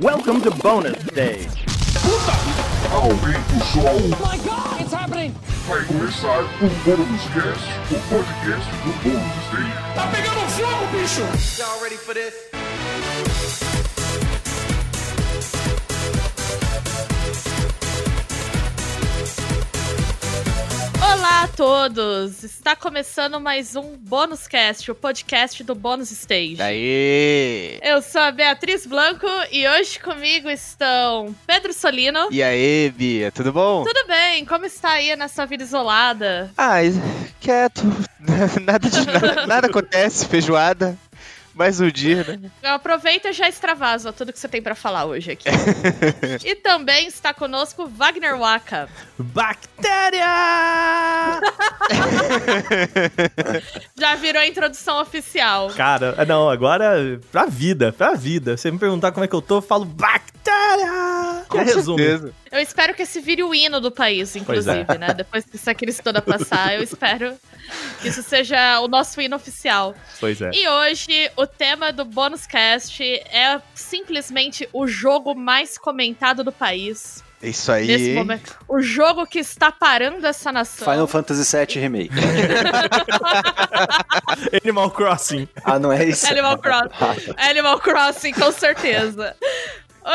Welcome to bonus stage. Aumenta o som, my god, it's happening! vai começar o Bônus Cast, o podcast do Bônus Stage. Tá pegando fogo, bicho! Y'all ready for this? Olá a todos! Está começando mais um Bônus Cast, o podcast do Bônus Stage. Aê! Eu sou a Beatriz Blanco e hoje comigo estão Pedro Solino. E aí, Bia, tudo bom? Tudo bem? Como está aí nessa vida isolada? Ah, quieto. Nada, de, nada, nada acontece, feijoada. Mais um dia, né? Aproveita e já extravasa tudo que você tem pra falar hoje aqui. e também está conosco Wagner Waka. Bactéria! Já virou a introdução oficial. Cara, é, não, agora pra vida, pra vida. Você me perguntar como é que eu tô, eu falo bactéria! Com resumo. certeza. Eu espero que esse vire o hino do país, inclusive, Pois né? Depois que essa crise toda passar, eu espero que isso seja o nosso hino oficial. Pois é. E hoje, o tema do Bônus Cast é simplesmente o jogo mais comentado do país. Isso aí. Nesse momento. O jogo que está parando essa nação. Final Fantasy VII Remake. Animal Crossing. Ah, não é isso? Animal Crossing. Animal Crossing, com certeza.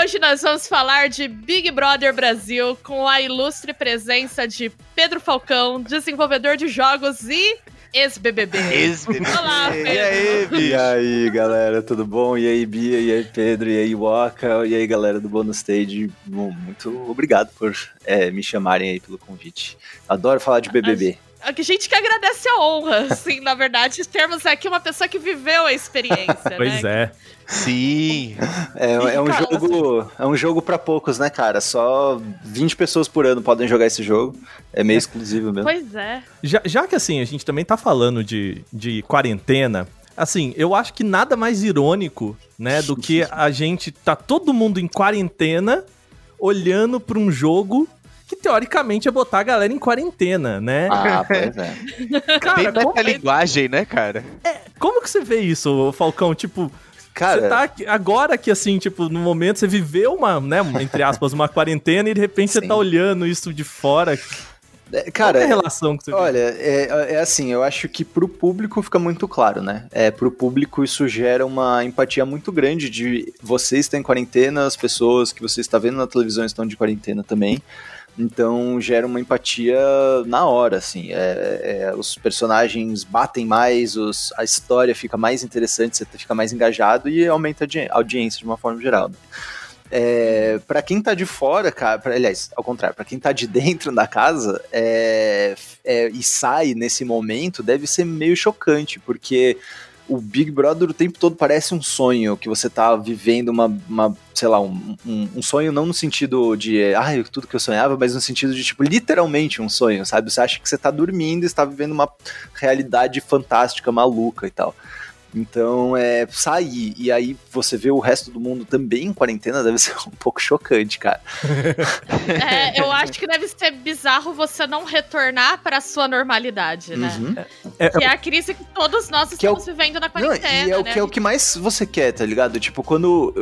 Hoje nós vamos falar de Big Brother Brasil com a ilustre presença de Pedro Falcão, desenvolvedor de jogos e ex-BBB. Ex-BBB. Olá, E Pedro. aí, E aí, galera, tudo bom? E aí, Bia, e aí, Pedro, e aí, Waka, e aí, galera do Bonus Stage. Bom, muito obrigado por é, me chamarem aí pelo convite. Adoro falar de BBB. A gente que agradece a honra, assim, na verdade, termos aqui uma pessoa que viveu a experiência, Pois né? é. Sim. É, é um cara, jogo, é um jogo para poucos, né, cara? Só 20 pessoas por ano podem jogar esse jogo. É meio exclusivo mesmo. Pois é. Já, já que assim, a gente também tá falando de, de quarentena, assim, eu acho que nada mais irônico, né, do que a gente tá todo mundo em quarentena olhando pra um jogo que teoricamente é botar a galera em quarentena, né? Ah, pois é. Bem Cara, como, metalinguagem, né, cara? como que você vê isso, Falcão? Tipo, Cara, Você tá aqui- agora que, assim, tipo, no momento você viveu uma, né, entre aspas, uma quarentena e de repente você Sim. tá olhando isso de fora. é, cara, Qual é a relação que você Olha, é, é assim, eu acho que pro público fica muito claro, né? É, pro público isso gera uma empatia muito grande de você estar em quarentena, as pessoas que você está vendo na televisão estão de quarentena também. Então gera uma empatia na hora, assim. É, é, os personagens batem mais, os- a história fica mais interessante, você fica mais engajado e aumenta a audi- a audiência de uma forma geral. né? É, para quem tá de fora, cara, pra, aliás, ao contrário, pra quem tá de dentro da casa é, é, e sai nesse momento, deve ser meio chocante, porque o Big Brother o tempo todo parece um sonho que você tá vivendo uma, uma sei lá, um, um, um sonho não no sentido de, ai, tudo que eu sonhava, mas no sentido de, tipo, literalmente um sonho, sabe? Você acha que você tá dormindo e está vivendo uma realidade fantástica, maluca e tal. Então, é, sair e aí você vê o resto do mundo também em quarentena deve ser um pouco chocante, cara. É, eu acho que deve ser bizarro você não retornar pra sua normalidade, né? Uhum. É, Que é a crise que todos nós Que é o- estamos vivendo na Não, quarentena, e é o né? que é o que mais você quer, tá ligado? Tipo, quando.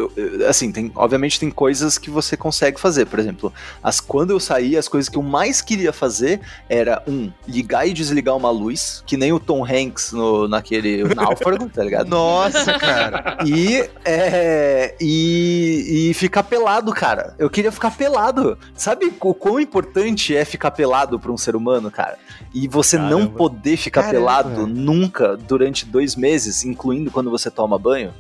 Assim, tem, obviamente tem coisas que você consegue fazer. Por exemplo, as, quando eu saí, as coisas que eu mais queria fazer era, um, ligar e desligar uma luz, que nem o Tom Hanks no, naquele náufrago, tá ligado? Nossa, cara. E, é, e, e ficar pelado, cara. Eu queria ficar pelado. Sabe o quão importante é ficar pelado pra um ser humano, cara? E você não Caramba. poder ficar Caramba. pelado nunca durante dois meses, incluindo quando você toma banho,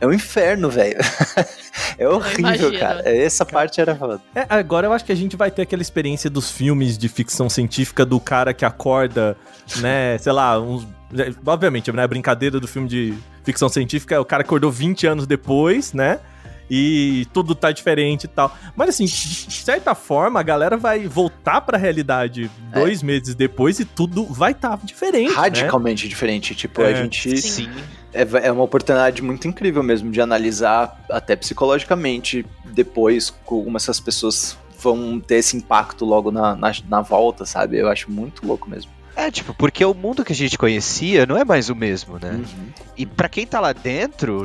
é um inferno, velho. é horrível, cara. Essa parte era foda. É, agora eu acho que a gente vai ter aquela experiência dos filmes de ficção científica do cara que acorda, né, sei lá, uns. É, Obviamente, né, a brincadeira do filme de ficção científica é o cara acordou 20 anos depois, né? E tudo tá diferente e tal. Mas assim, de certa forma, a galera vai voltar pra realidade dois meses depois e tudo vai estar diferente. né? Radicalmente diferente. Tipo, a É, gente. Sim. é, é uma oportunidade muito incrível mesmo de analisar até psicologicamente depois como essas pessoas vão ter esse impacto logo na, na, na volta, sabe? Eu acho muito louco mesmo. É, tipo, porque o mundo que a gente conhecia não é mais o mesmo, né? Uhum. E pra quem tá lá dentro,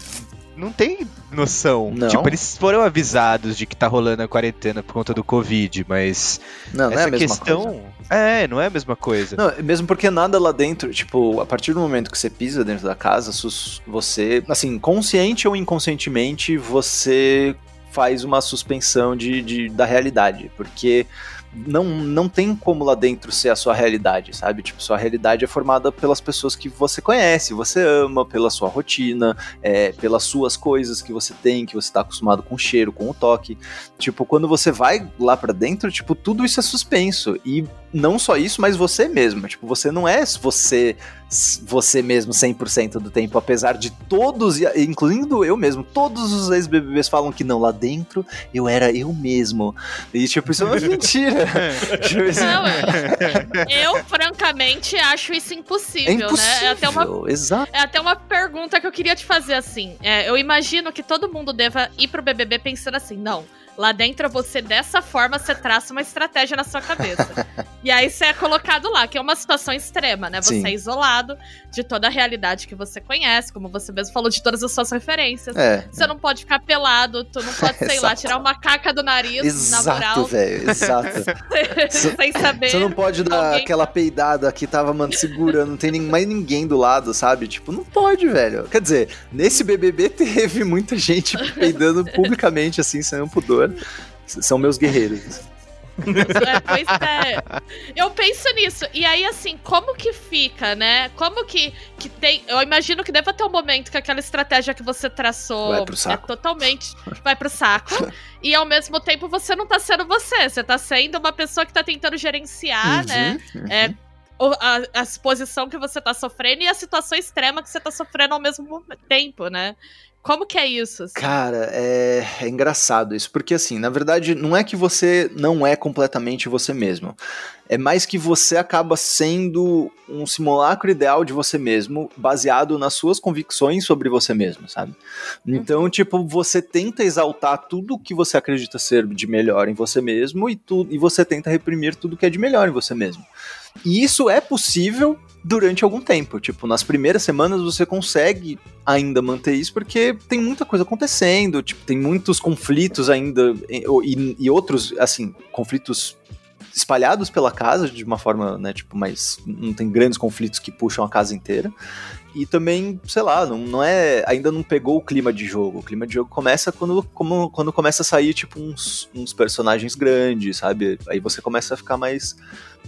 não tem noção. Não. Tipo, eles foram avisados de que tá rolando a quarentena por conta do Covid, mas Não, não é essa a mesma questão. coisa. É, não é a mesma coisa. Não, mesmo porque nada lá dentro, tipo, a partir do momento que você pisa dentro da casa, você, assim, consciente ou inconscientemente, você faz uma suspensão de, de- da realidade, porque não, não tem como lá dentro ser a sua realidade, sabe? Tipo, sua realidade é formada pelas pessoas que você conhece, você ama, pela sua rotina, é, pelas suas coisas que você tem, que você tá acostumado com o cheiro, com o toque. Tipo, quando você vai lá pra dentro, tipo, tudo isso é suspenso. E não só isso, mas você mesmo. Tipo, você não é você você mesmo 100% do tempo, apesar de todos, e- incluindo eu mesmo, todos os ex-BBBs falam que não, lá dentro eu era eu mesmo. E tipo, isso é uma mentira. Tipo, Não, eu, francamente, acho isso impossível, é né? impossível. É até uma Exato. É até uma pergunta que eu queria te fazer assim. É, eu imagino que todo mundo deva ir pro BBB pensando assim, não. Lá dentro você dessa forma você traça uma estratégia na sua cabeça. e aí você é colocado lá, que é uma situação extrema, né? Você Sim. é isolado de toda a realidade que você conhece, como você mesmo falou, de todas as suas referências. É. Você não pode ficar pelado, tu não pode, sei lá, tirar uma caca do nariz, na Exato, moral, velho. Exato. sem saber. Você não pode dar alguém- aquela peidada que tava, mano, segurando, não tem nem, mais ninguém do lado, sabe? Tipo, não pode, velho. Quer dizer, nesse BBB teve muita gente peidando publicamente, assim, sem um pudor. São meus guerreiros. É, pois é. Eu penso nisso. E aí, assim, como que fica, né? Como que, que tem. Eu imagino que deva ter um momento que aquela estratégia que você traçou Vai pro saco. é totalmente. Vai pro saco. e ao mesmo tempo você não tá sendo você. Você tá sendo uma pessoa que tá tentando gerenciar, né? Uhum. É, a, a exposição que você tá sofrendo e a situação extrema que você tá sofrendo ao mesmo mo- tempo, né? Como que é isso? assim? Cara, é, é engraçado isso, porque assim, na verdade, não é que você não é completamente você mesmo. É mais que você acaba sendo um simulacro ideal de você mesmo, baseado nas suas convicções sobre você mesmo, sabe? Então, tipo, você tenta exaltar tudo que você acredita ser de melhor em você mesmo e, tu, e você tenta reprimir tudo que é de melhor em você mesmo. E isso é possível durante algum tempo. Tipo, nas primeiras semanas você consegue ainda manter isso porque tem muita coisa acontecendo, tipo, tem muitos conflitos ainda e, e- e outros, assim, conflitos espalhados pela casa de uma forma, né, tipo, mais não tem grandes conflitos que puxam a casa inteira. E também, sei lá, não, não é. Ainda não pegou o clima de jogo. O clima de jogo começa quando, como, quando começa a sair, tipo, uns, uns personagens grandes, sabe? Aí você começa a ficar mais.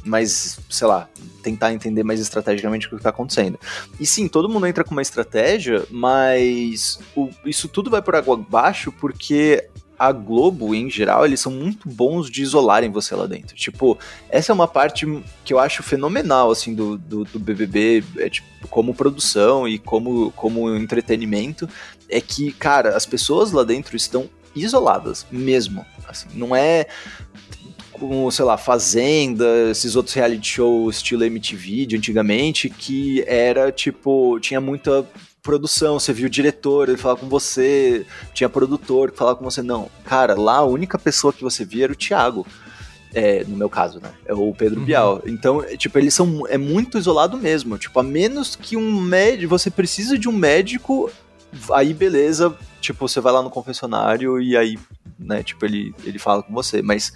Mais, sei lá, tentar entender mais estrategicamente o que tá acontecendo. E sim, todo mundo entra com uma estratégia, mas o- isso tudo vai por água abaixo porque a Globo, em geral, eles são muito bons de isolarem você lá dentro. Tipo, essa é uma parte que eu acho fenomenal, assim, do, do, do BBB, é, tipo, como produção e como, como entretenimento, é que, cara, as pessoas lá dentro estão isoladas, mesmo. Assim, não é como, sei lá, Fazenda, esses outros reality shows estilo MTV de antigamente, que era, tipo, tinha muita produção, você viu o diretor, ele falava com você, tinha produtor que falava com você. Não, cara, lá a única pessoa que você via era o Thiago. É, no meu caso, né? É o Pedro Uhum. Bial. Então, é, tipo, eles são é muito isolado mesmo. Tipo, a menos que um médico, você precisa de um médico, aí beleza, tipo, você vai lá no confessionário e aí, né, tipo, ele, ele fala com você. Mas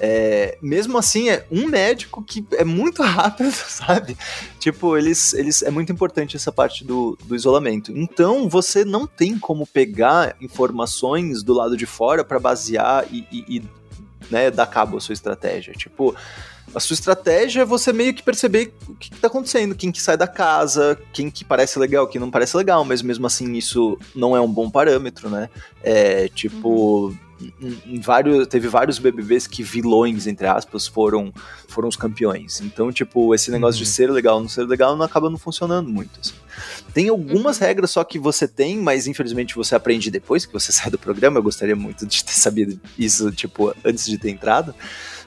é, mesmo assim, é um médico que é muito rápido, sabe? Tipo, eles, eles é muito importante essa parte do, do isolamento. Então, você não tem como pegar informações do lado de fora para basear e, e, e, né, dar cabo à sua estratégia. Tipo, a sua estratégia é você meio que perceber o que, que tá acontecendo, quem que sai da casa, quem que parece legal, quem não parece legal, mas mesmo assim isso não é um bom parâmetro, né? É, tipo, em, em vários, teve vários BBBs que vilões, entre aspas, foram, foram os campeões. Então, tipo, esse negócio Uhum. de ser legal ou não ser legal não acaba não funcionando muito, assim. Tem algumas regras só que você tem, mas infelizmente você aprende depois que você sai do programa. Eu gostaria muito de ter sabido isso, tipo, antes de ter entrado.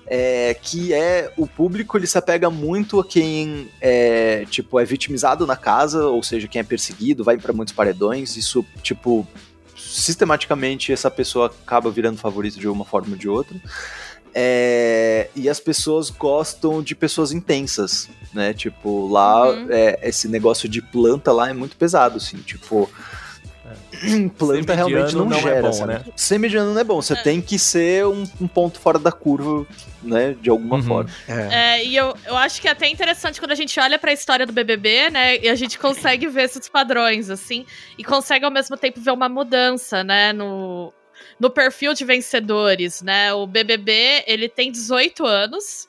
É, que é o público ele se apega muito a quem é tipo é vitimizado na casa, ou seja, quem é perseguido, vai para muitos paredões. Isso tipo sistematicamente essa pessoa acaba virando favorito de uma forma ou de outra. É, e as pessoas gostam de pessoas intensas, né? Tipo, lá Uhum. é, esse negócio de planta lá é muito pesado, assim, tipo. planta realmente não, não é gera. bom, sabe? né? Ser mediano não é bom. Você tem que ser um, um ponto fora da curva, né? De alguma Uhum. forma. É, e eu, eu acho que é até interessante quando a gente olha pra história do BBB, né? E a gente consegue ver esses padrões, assim. E consegue ao mesmo tempo ver uma mudança, né? No, no perfil de vencedores, né? O BBB, ele tem 18 anos.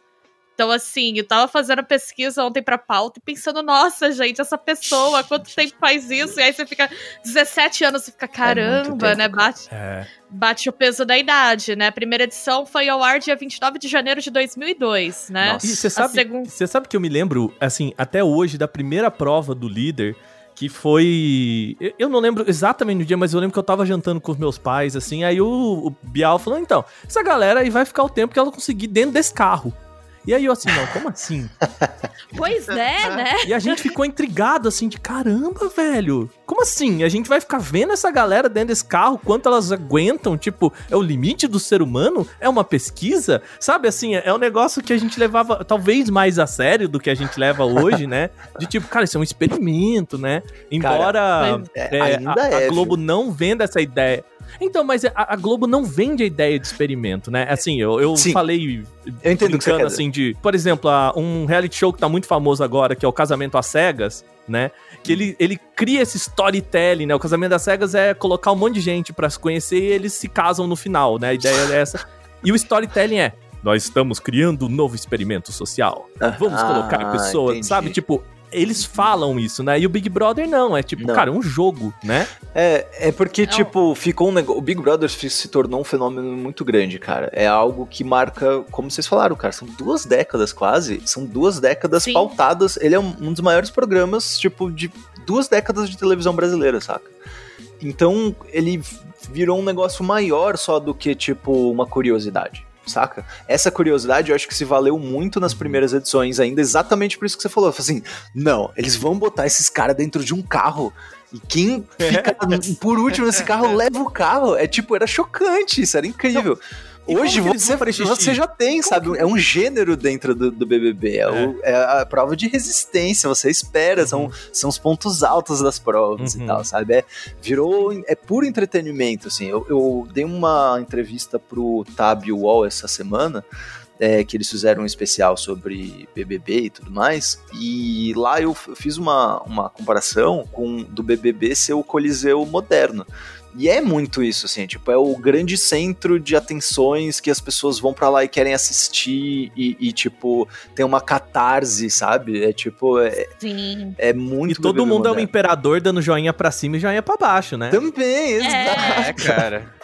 Então, assim, eu tava fazendo pesquisa ontem pra pauta e pensando, nossa, gente, essa pessoa, quanto tempo faz isso? E aí você fica 17 anos, você fica, caramba, tempo, né? Bate, É. bate o peso da idade, né? A primeira edição foi ao ar dia 29 de janeiro de 2002, né? Nossa. E você sabe, segun- você sabe que eu me lembro, assim, até hoje, da primeira prova do líder, que foi. eu- Eu não lembro exatamente no dia, mas eu lembro que eu tava jantando com os meus pais, assim, aí o, o Bial falou: então, essa galera aí vai ficar o tempo que ela conseguir dentro desse carro. E aí eu assim, não, como assim? Pois é, né? E a gente ficou intrigado, assim, de caramba, velho. Como assim? A gente vai ficar vendo essa galera dentro desse carro, quanto elas aguentam? Tipo, é o limite do ser humano? É uma pesquisa? Sabe, assim, é um negócio que a gente levava talvez mais a sério do que a gente leva hoje, né? De tipo, cara, isso é um experimento, né? Embora É, é, ainda a, a é. Globo viu? não venda essa ideia. Então, mas a, a Globo não vende a ideia de experimento, né? Assim, eu, eu Sim. falei Eu entendo o que quer assim de, por exemplo, um reality show que tá muito famoso agora, que é o Casamento às Cegas, né? Que ele, ele cria esse storytelling, né? O Casamento às Cegas é colocar um monte de gente pra se conhecer e eles se casam no final, né? A ideia é essa. E o storytelling é nós estamos criando um novo experimento social. Vamos Ah, colocar pessoas, entendi. sabe? Tipo, eles falam isso, né? E o Big Brother não, é tipo, Não. cara, é um jogo, né? É, é porque, Não. tipo, ficou um negócio. O Big Brother se tornou um fenômeno muito grande, cara. É algo que marca, como vocês falaram, cara, são duas décadas quase. São duas décadas Sim. pautadas. Ele é um, um dos maiores programas, tipo, de duas décadas de televisão brasileira, saca? Então, ele virou um negócio maior só do que, tipo, uma curiosidade. Saca? Essa curiosidade eu acho que se valeu muito nas primeiras edições ainda, exatamente por isso que você falou. Assim, não, eles vão botar esses caras dentro de um carro e quem fica por último nesse carro leva o carro. É tipo, era chocante, isso era incrível. Hoje que você, você já tem, sabe? É um gênero dentro do, do BBB. É, o- é a prova de resistência. Você espera, são, são os pontos altos das provas Uhum. e tal, sabe? É, virou. É puro entretenimento, assim. Eu, eu dei uma entrevista pro Tab Wall essa semana. é, que eles fizeram um especial sobre BBB e tudo mais, e lá eu fiz uma, uma comparação com do BBB ser o Coliseu moderno. E é muito isso, assim, tipo, é o grande centro de atenções que as pessoas vão pra lá e querem assistir e, e, tipo, tem uma catarse, sabe? É tipo, é, Sim. é muito E todo mundo é um moderno. imperador dando joinha pra cima e joinha pra baixo, né? Também, exato. É, cara.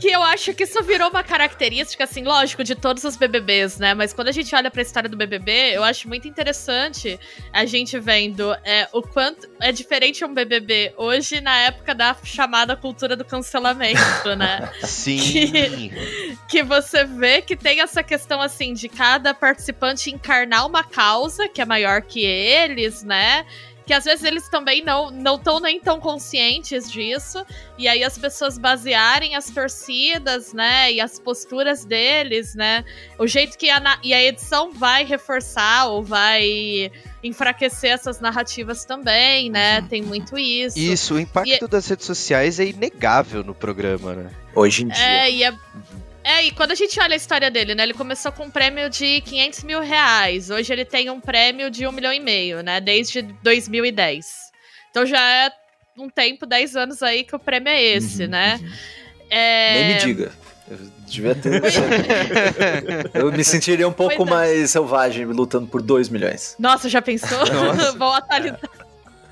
Que eu acho que isso virou uma característica, assim, lógico, de todos os BBBs, né? Mas quando a gente olha pra história do BBB, eu acho muito interessante a gente vendo é, o quanto é diferente um BBB hoje na época da chamada cultura do cancelamento, né? Sim. que você vê que tem essa questão assim de cada participante encarnar uma causa que é maior que eles, né? Que às vezes eles também não não estão nem tão conscientes disso. E aí as pessoas basearem as torcidas, né? E as posturas deles, né? O jeito que a, e a edição vai reforçar ou vai enfraquecer essas narrativas também, né? Tem muito isso. Isso, o impacto das redes sociais é inegável no programa, né? Hoje em dia. É, e é. É, e quando a gente olha a história dele, né? Ele começou com um prêmio de 500 mil reais. Hoje ele tem um prêmio de um milhão e meio, né? Desde 2010. Então já é um tempo, 10 anos aí que o prêmio é esse, Uhum, né? uhum. É... Nem me diga. Eu devia ter. eu me sentiria um pouco é. mais selvagem lutando por 2 milhões. Nossa, já pensou? Vão atualizar.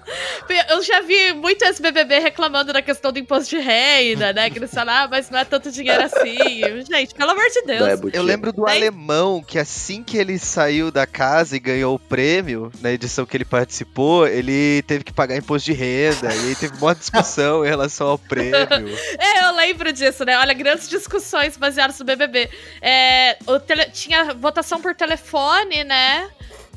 Eu já vi muito ex-BBB reclamando da questão do imposto de renda, né? Que eles falam, ah, mas não é tanto dinheiro assim. Gente, pelo amor de Deus. Ebo Eu lembro do Daí- alemão que assim que ele saiu da casa e ganhou o prêmio, na edição que ele participou, ele teve que pagar imposto de renda. e aí teve uma discussão em relação ao prêmio. É, eu lembro disso, né? Olha, grandes discussões baseadas no BBB. É, o tele- Tinha votação por telefone, né?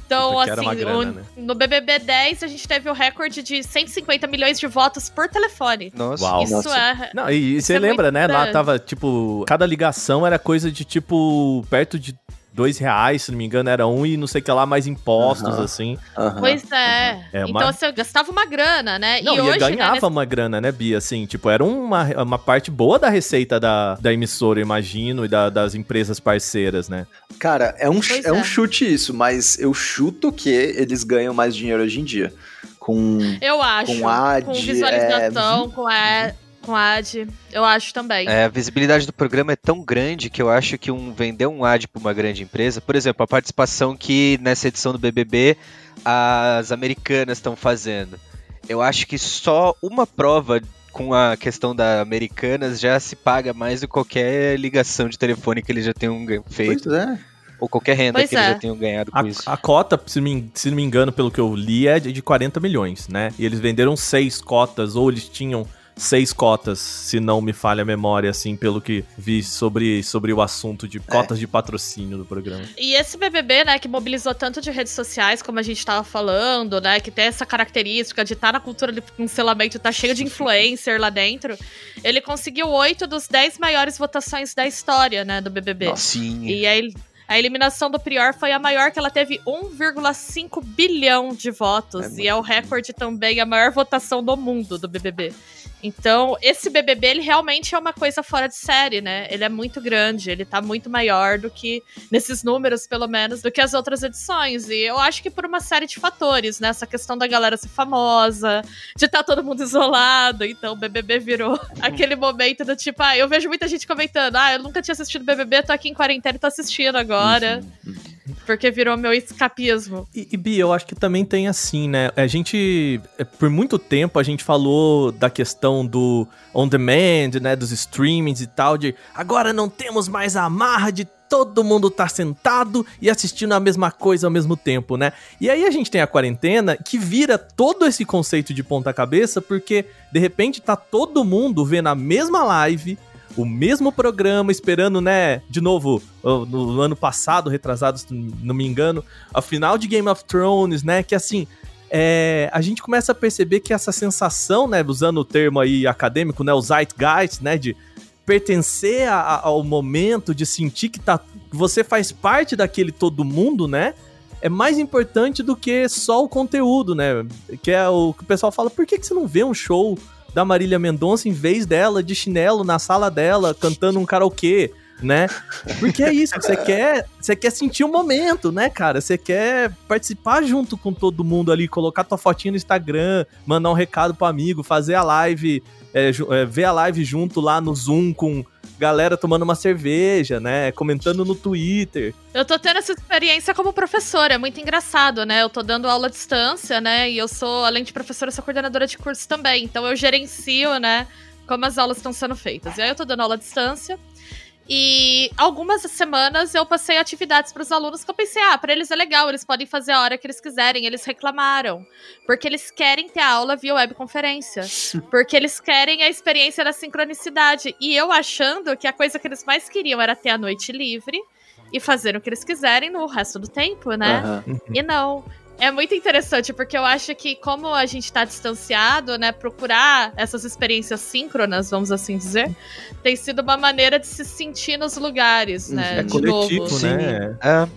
Então, Porque assim, grana, o- né? no BBB 10 a gente teve o recorde de 150 milhões de votos por telefone. Nossa. Uau. Isso Nossa. é. Não, e você é lembra, né? Lá grande. tava, tipo, cada ligação era coisa de, tipo, perto de dois reais, se não me engano, era um e não sei o que lá, mais impostos, assim. Pois é. É, então mas- você gastava uma grana, né? Não, e e, hoje, ganhava né, nesse- uma grana, né, Bia? Assim, tipo, era uma, uma parte boa da receita da, da emissora, eu imagino, e da- das empresas parceiras, né? Cara, é um, Pois é um é. chute isso, mas eu chuto que eles ganham mais dinheiro hoje em dia. Com. Eu acho. Com ad, com visualização, é, com, a, com ad. Eu acho também. É, a visibilidade do programa é tão grande que eu acho que um vender um ad para uma grande empresa, por exemplo, a participação que nessa edição do BBB as americanas estão fazendo. Eu acho que só uma prova com a questão da Americanas já se paga mais do que qualquer ligação de telefone que eles já tenham feito, Pois é. ou qualquer renda Pois que eles é. já tenham ganhado com A, isso. a cota, se não, me, se não me engano, pelo que eu li, é de de 40 milhões, né? E eles venderam seis cotas, ou eles tinham seis cotas, se não me falha a memória, assim, pelo que vi sobre, sobre o assunto de cotas de patrocínio do programa. E esse BBB, né, que mobilizou tanto de redes sociais, como a gente tava falando, né, que tem essa característica de estar na cultura de cancelamento, tá cheio de influencer lá dentro, ele conseguiu oito dos dez maiores votações da história, né, do BBB. Sim. E a, el- a eliminação do Prior foi a maior, que ela teve 1,5 bilhão de votos. É e é o recorde também, a maior votação do mundo do BBB. Então, esse BBB, ele realmente é uma coisa fora de série, né? Ele é muito grande, ele tá muito maior do que, nesses números, pelo menos, do que as outras edições. E eu acho que por uma série de fatores, né? Essa questão da galera ser famosa, de estar todo mundo isolado. Então, o BBB virou aquele momento do tipo, ah, eu vejo muita gente comentando, ah, eu nunca tinha assistido BBB, tô aqui em quarentena e tô assistindo agora. Porque virou meu escapismo. E, e Bia, eu acho que também tem assim, né? A gente, é, por muito tempo, a gente falou da questão do on demand, né? Dos streamings e tal, de agora não temos mais a amarra de todo mundo tá sentado e assistindo a mesma coisa ao mesmo tempo, né? E aí a gente tem a quarentena que vira todo esse conceito de ponta cabeça, porque de repente tá todo mundo vendo a mesma live, o mesmo programa, esperando, né? De novo, no ano passado, retrasado, se não me engano, a final de Game of Thrones, né? Que assim. é, a gente começa a perceber que essa sensação, né, usando o termo aí acadêmico, né, o zeitgeist, né, de pertencer a- ao momento, de sentir que tá, você faz parte daquele todo mundo, né, é mais importante do que só o conteúdo, né, que é o que o pessoal fala, por que, que você não vê um show da Marília Mendonça em vez dela de chinelo na sala dela cantando um karaokê, né? Porque é isso, você quer, você quer sentir o momento, né, cara? Você quer participar junto com todo mundo ali, colocar tua fotinha no Instagram, mandar um recado pro amigo, fazer a live, é, é, ver a live junto lá no Zoom com galera tomando uma cerveja, né? Comentando no Twitter. Eu tô tendo essa experiência como professora, é muito engraçado, né? Eu tô dando aula à distância, né? E eu sou, além de professora, sou coordenadora de curso também. Então eu gerencio, né, como as aulas estão sendo feitas. E aí eu tô dando aula à distância. E algumas semanas eu passei atividades para os alunos que eu pensei, ah, para eles é legal, eles podem fazer a hora que eles quiserem. Eles reclamaram, porque eles querem ter aula via webconferência, porque eles querem a experiência da sincronicidade. E eu achando que a coisa que eles mais queriam era ter a noite livre e fazer o que eles quiserem no resto do tempo, né? Aham. E não. É muito interessante, porque eu acho que, como a gente tá distanciado, né, procurar essas experiências síncronas, vamos assim dizer, tem sido uma maneira de se sentir nos lugares, né? Uhum. É de coletivo, novo. né? É,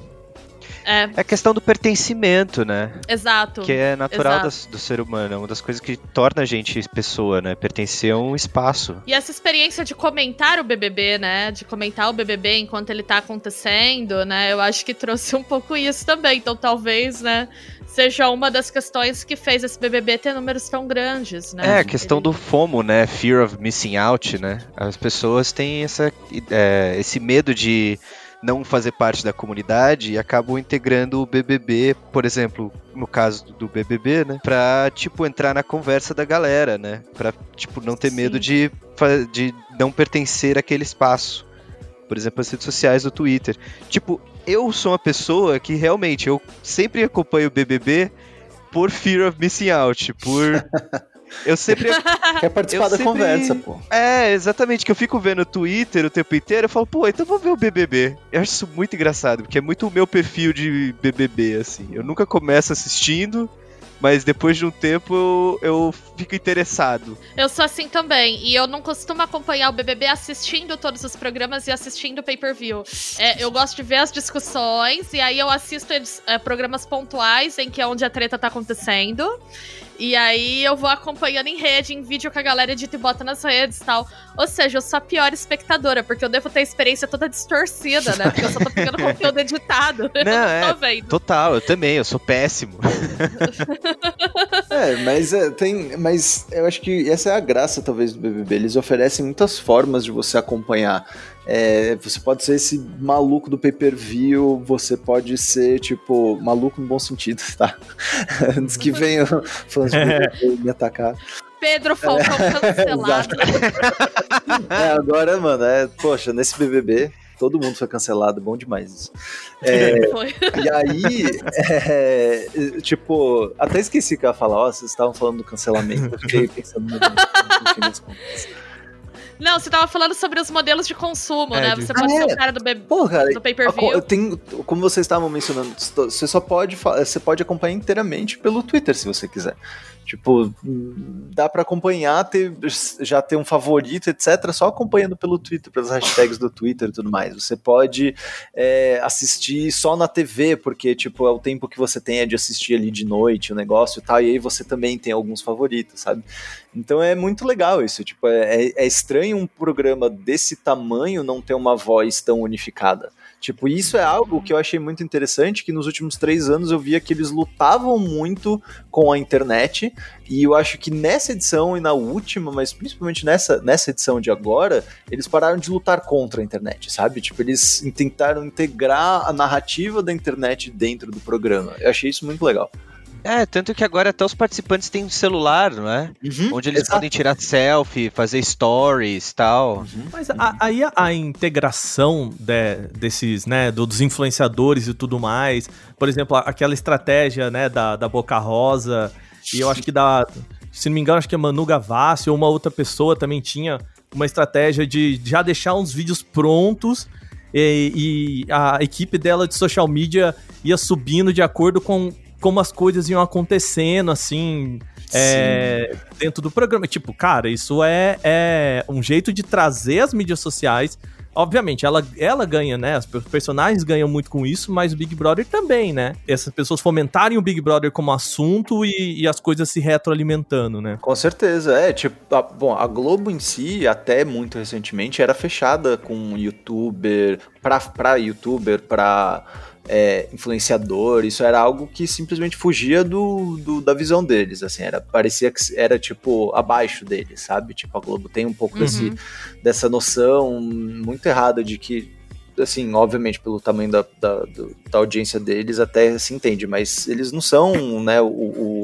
É, é a questão do pertencimento, né? exato. Que é natural das- do ser humano, é uma das coisas que torna a gente pessoa, né? Pertencer a um espaço. E essa experiência de comentar o BBB, né? De comentar o BBB enquanto ele tá acontecendo, né? Eu acho que trouxe um pouco isso também. Então talvez, né? Seja uma das questões que fez esse BBB ter números tão grandes, né? É, a questão Ele- do FOMO, né? Fear of missing out, né? As pessoas têm essa, é, esse medo de não fazer parte da comunidade e acabam integrando o BBB, por exemplo, no caso do BBB, né? Pra, tipo, entrar na conversa da galera, né? Pra, tipo, não ter medo Sim. de, fa- de não pertencer àquele espaço. Por exemplo, as redes sociais do Twitter. Tipo, eu sou uma pessoa que realmente, eu sempre acompanho o BBB por fear of missing out, por... Eu sempre Quer participar Eu da sempre- conversa, pô. é, exatamente, que eu fico vendo o Twitter o tempo inteiro, eu falo, pô, então vou ver o BBB. Eu acho isso muito engraçado, porque é muito o meu perfil de BBB, assim. Eu nunca começo assistindo, mas depois de um tempo eu, eu fico interessado. Eu sou assim também. E eu não costumo acompanhar o BBB assistindo todos os programas e assistindo pay-per-view. É, eu gosto de ver as discussões e aí eu assisto é, programas pontuais em que é onde a treta tá acontecendo. E aí eu vou acompanhando em rede, em vídeo que a galera edita e bota nas redes e tal. Ou seja, eu sou a pior espectadora, porque eu devo ter a experiência toda distorcida, né? Porque eu só tô pegando conteúdo editado. Não, é, vendo. Total, eu também, eu sou péssimo. é, mas é, tem. Mas eu acho que essa é a graça, talvez, do BBB. Eles oferecem muitas formas de você acompanhar. É, você pode ser esse maluco do pay-per-view, você pode ser, tipo, maluco no bom sentido, tá? Antes que venham fãs de me atacar. Pedro Falcão é, cancelado. é, agora, mano, é, poxa, nesse BBB, todo mundo foi cancelado, bom demais isso. É, foi. E aí, é, tipo, até esqueci que eu ia falar, ó, vocês estavam falando do cancelamento, eu fiquei pensando no, no fim das contas. Não, você tava falando sobre os modelos de consumo, é, né? Você pode ah, ser o é. cara do, Pô, cara, do pay-per-view. Tem, como vocês estavam mencionando, você só pode, você pode acompanhar inteiramente pelo Twitter, se você quiser. Tipo, dá para acompanhar, ter, já ter um favorito, etc., só acompanhando pelo Twitter, pelas hashtags do Twitter e tudo mais. Você pode é, assistir só na TV, porque, tipo, é o tempo que você tem é de assistir ali de noite o negócio e tal, e aí você também tem alguns favoritos, sabe? Então é muito legal isso. Tipo, é, é, é estranho um programa desse tamanho não ter uma voz tão unificada. Tipo, isso é algo que eu achei muito interessante, que nos últimos três anos eu via que eles lutavam muito com a internet, e eu acho que nessa edição e na última, mas principalmente nessa, nessa edição de agora, eles pararam de lutar contra a internet, sabe? Tipo, eles tentaram integrar a narrativa da internet dentro do programa. Eu achei isso muito legal. É, tanto que agora até os participantes têm um celular, não é? Uhum, Onde eles exato. podem tirar selfie, fazer stories tal. Uhum. Mas a, aí a, a, integração de, desses, né, dos influenciadores e tudo mais, por exemplo, aquela estratégia, né, da, da Boca Rosa, e eu acho que da, se não me engano, acho que a Manu Gavassi ou uma outra pessoa também tinha uma estratégia de já deixar uns vídeos prontos e, e a equipe dela de social media ia subindo de acordo com como as coisas iam acontecendo, assim, é, dentro do programa. Tipo, cara, isso é, é um jeito de trazer as mídias sociais. Obviamente, ela, ela ganha, né? Os personagens ganham muito com isso, mas o Big Brother também, né? Essas pessoas fomentarem o Big Brother como assunto e, e as coisas se retroalimentando, né? Com certeza, é. Tipo, a, bom, a Globo em si, até muito recentemente, era fechada com youtuber, pra, pra youtuber, pra é, influenciador, isso era algo que simplesmente fugia do, do, da visão deles, assim, era, parecia que era, tipo, abaixo deles, sabe? Tipo, a Globo tem um pouco uhum. desse, dessa noção muito errada de que assim, obviamente, pelo tamanho da, da, da, audiência deles, até se entende, mas eles não são né, o,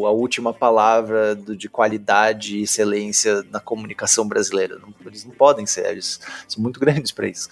o a última palavra do, de qualidade e excelência na comunicação brasileira. Não, eles não podem ser, eles são muito grandes para isso.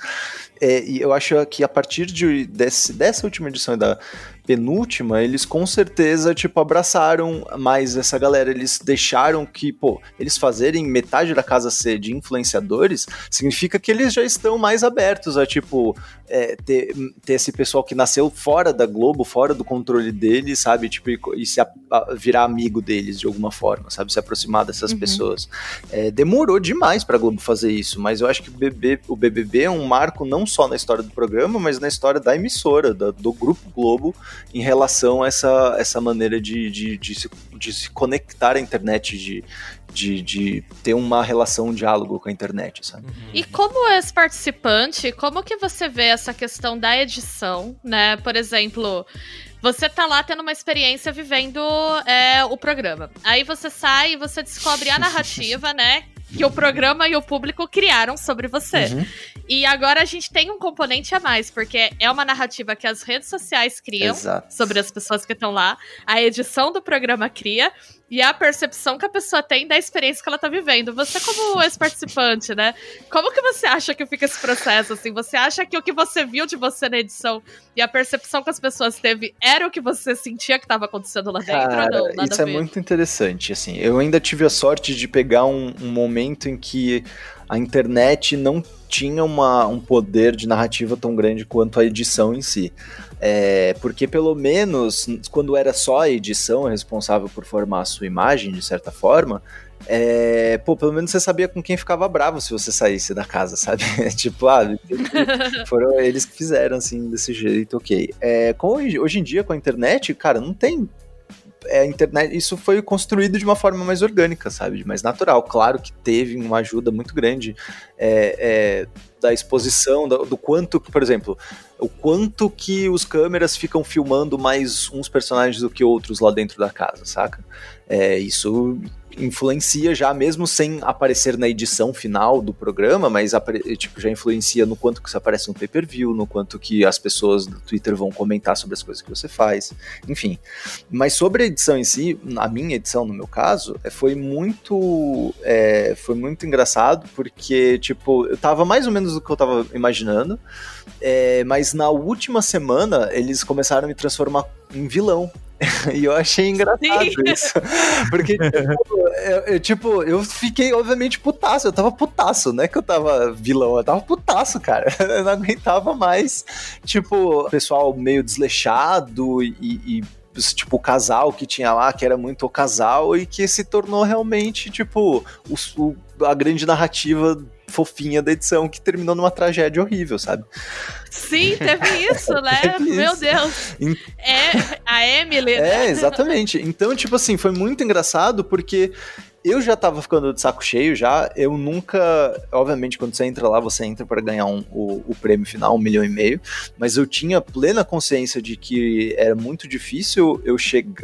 É, e eu acho que a partir de, desse, dessa última edição da penúltima, eles com certeza, tipo, abraçaram mais essa galera. Eles deixaram que, pô, eles fazerem metade da casa ser de influenciadores, significa que eles já estão mais abertos a, tipo, é, ter, ter esse pessoal que nasceu fora da Globo, fora do controle deles, sabe? Tipo, e, se a, a, virar amigo deles de alguma forma, sabe? Se aproximar dessas uhum. pessoas. É, demorou demais pra Globo fazer isso, mas eu acho que o, BB, o BBB é um marco não só na história do programa, mas na história da emissora, da, do Grupo Globo, em relação a essa, essa maneira de, de, de, se, de se conectar à internet, de, de, de, ter uma relação, um diálogo com a internet, sabe? E como ex-participante, como que você vê essa questão da edição, né? Por exemplo, você tá lá tendo uma experiência vivendo é, o programa. Aí você sai e você descobre a narrativa, né? Que o programa e o público criaram sobre você. Uhum. E agora a gente tem um componente a mais, porque é uma narrativa que as redes sociais criam Exato. sobre as pessoas que estão lá, a edição do programa cria, e a percepção que a pessoa tem da experiência que ela tá vivendo. Você, como ex-participante, né? Como que você acha que fica esse processo, assim? Você acha que o que você viu de você na edição e a percepção que as pessoas teve era o que você sentia que estava acontecendo lá dentro Cara, ou não? isso é muito interessante, assim. Eu ainda tive a sorte de pegar um, um momento em que a internet não tinha uma, um poder de narrativa tão grande quanto a edição em si. É, porque pelo menos quando era só a edição responsável por formar a sua imagem, de certa forma, é, pô, pelo menos você sabia com quem ficava bravo se você saísse da casa, sabe? tipo, ah, foram eles que fizeram assim, desse jeito, ok. É, com, hoje em dia, com a internet, cara, não tem é, a internet, isso foi construído de uma forma mais orgânica, sabe? Mais natural. Claro que teve uma ajuda muito grande é, é, da exposição, do, do, quanto, por exemplo, o quanto que os câmeras ficam filmando mais uns personagens do que outros lá dentro da casa, saca? É, isso influencia já, mesmo sem aparecer na edição final do programa, mas tipo, já influencia no quanto que você aparece no pay-per-view, no quanto que as pessoas do Twitter vão comentar sobre as coisas que você faz, enfim. Mas sobre a edição em si, a minha edição, no meu caso, é, foi muito é, foi muito engraçado, porque, tipo, eu tava mais ou menos do que eu tava imaginando, é, mas na última semana eles começaram a me transformar em vilão. e eu achei engraçado Sim. isso. Porque, tipo, eu, eu, tipo, eu fiquei, obviamente, putaço. Eu tava putaço, né? Que eu tava vilão, eu tava putaço, cara. Eu não aguentava mais. Tipo, pessoal meio desleixado e, e tipo, o casal que tinha lá, que era muito o casal, e que se tornou realmente, tipo, o, o, a grande narrativa fofinha da edição que terminou numa tragédia horrível, sabe? Sim, teve isso, né? teve Meu isso. Deus. É a Emily. Né? É, exatamente. Então, tipo assim, foi muito engraçado porque eu já tava ficando de saco cheio já. Eu nunca. Obviamente, quando você entra lá, você entra para ganhar um, o, o, prêmio final, um milhão e meio. Mas eu tinha plena consciência de que era muito difícil eu chegar.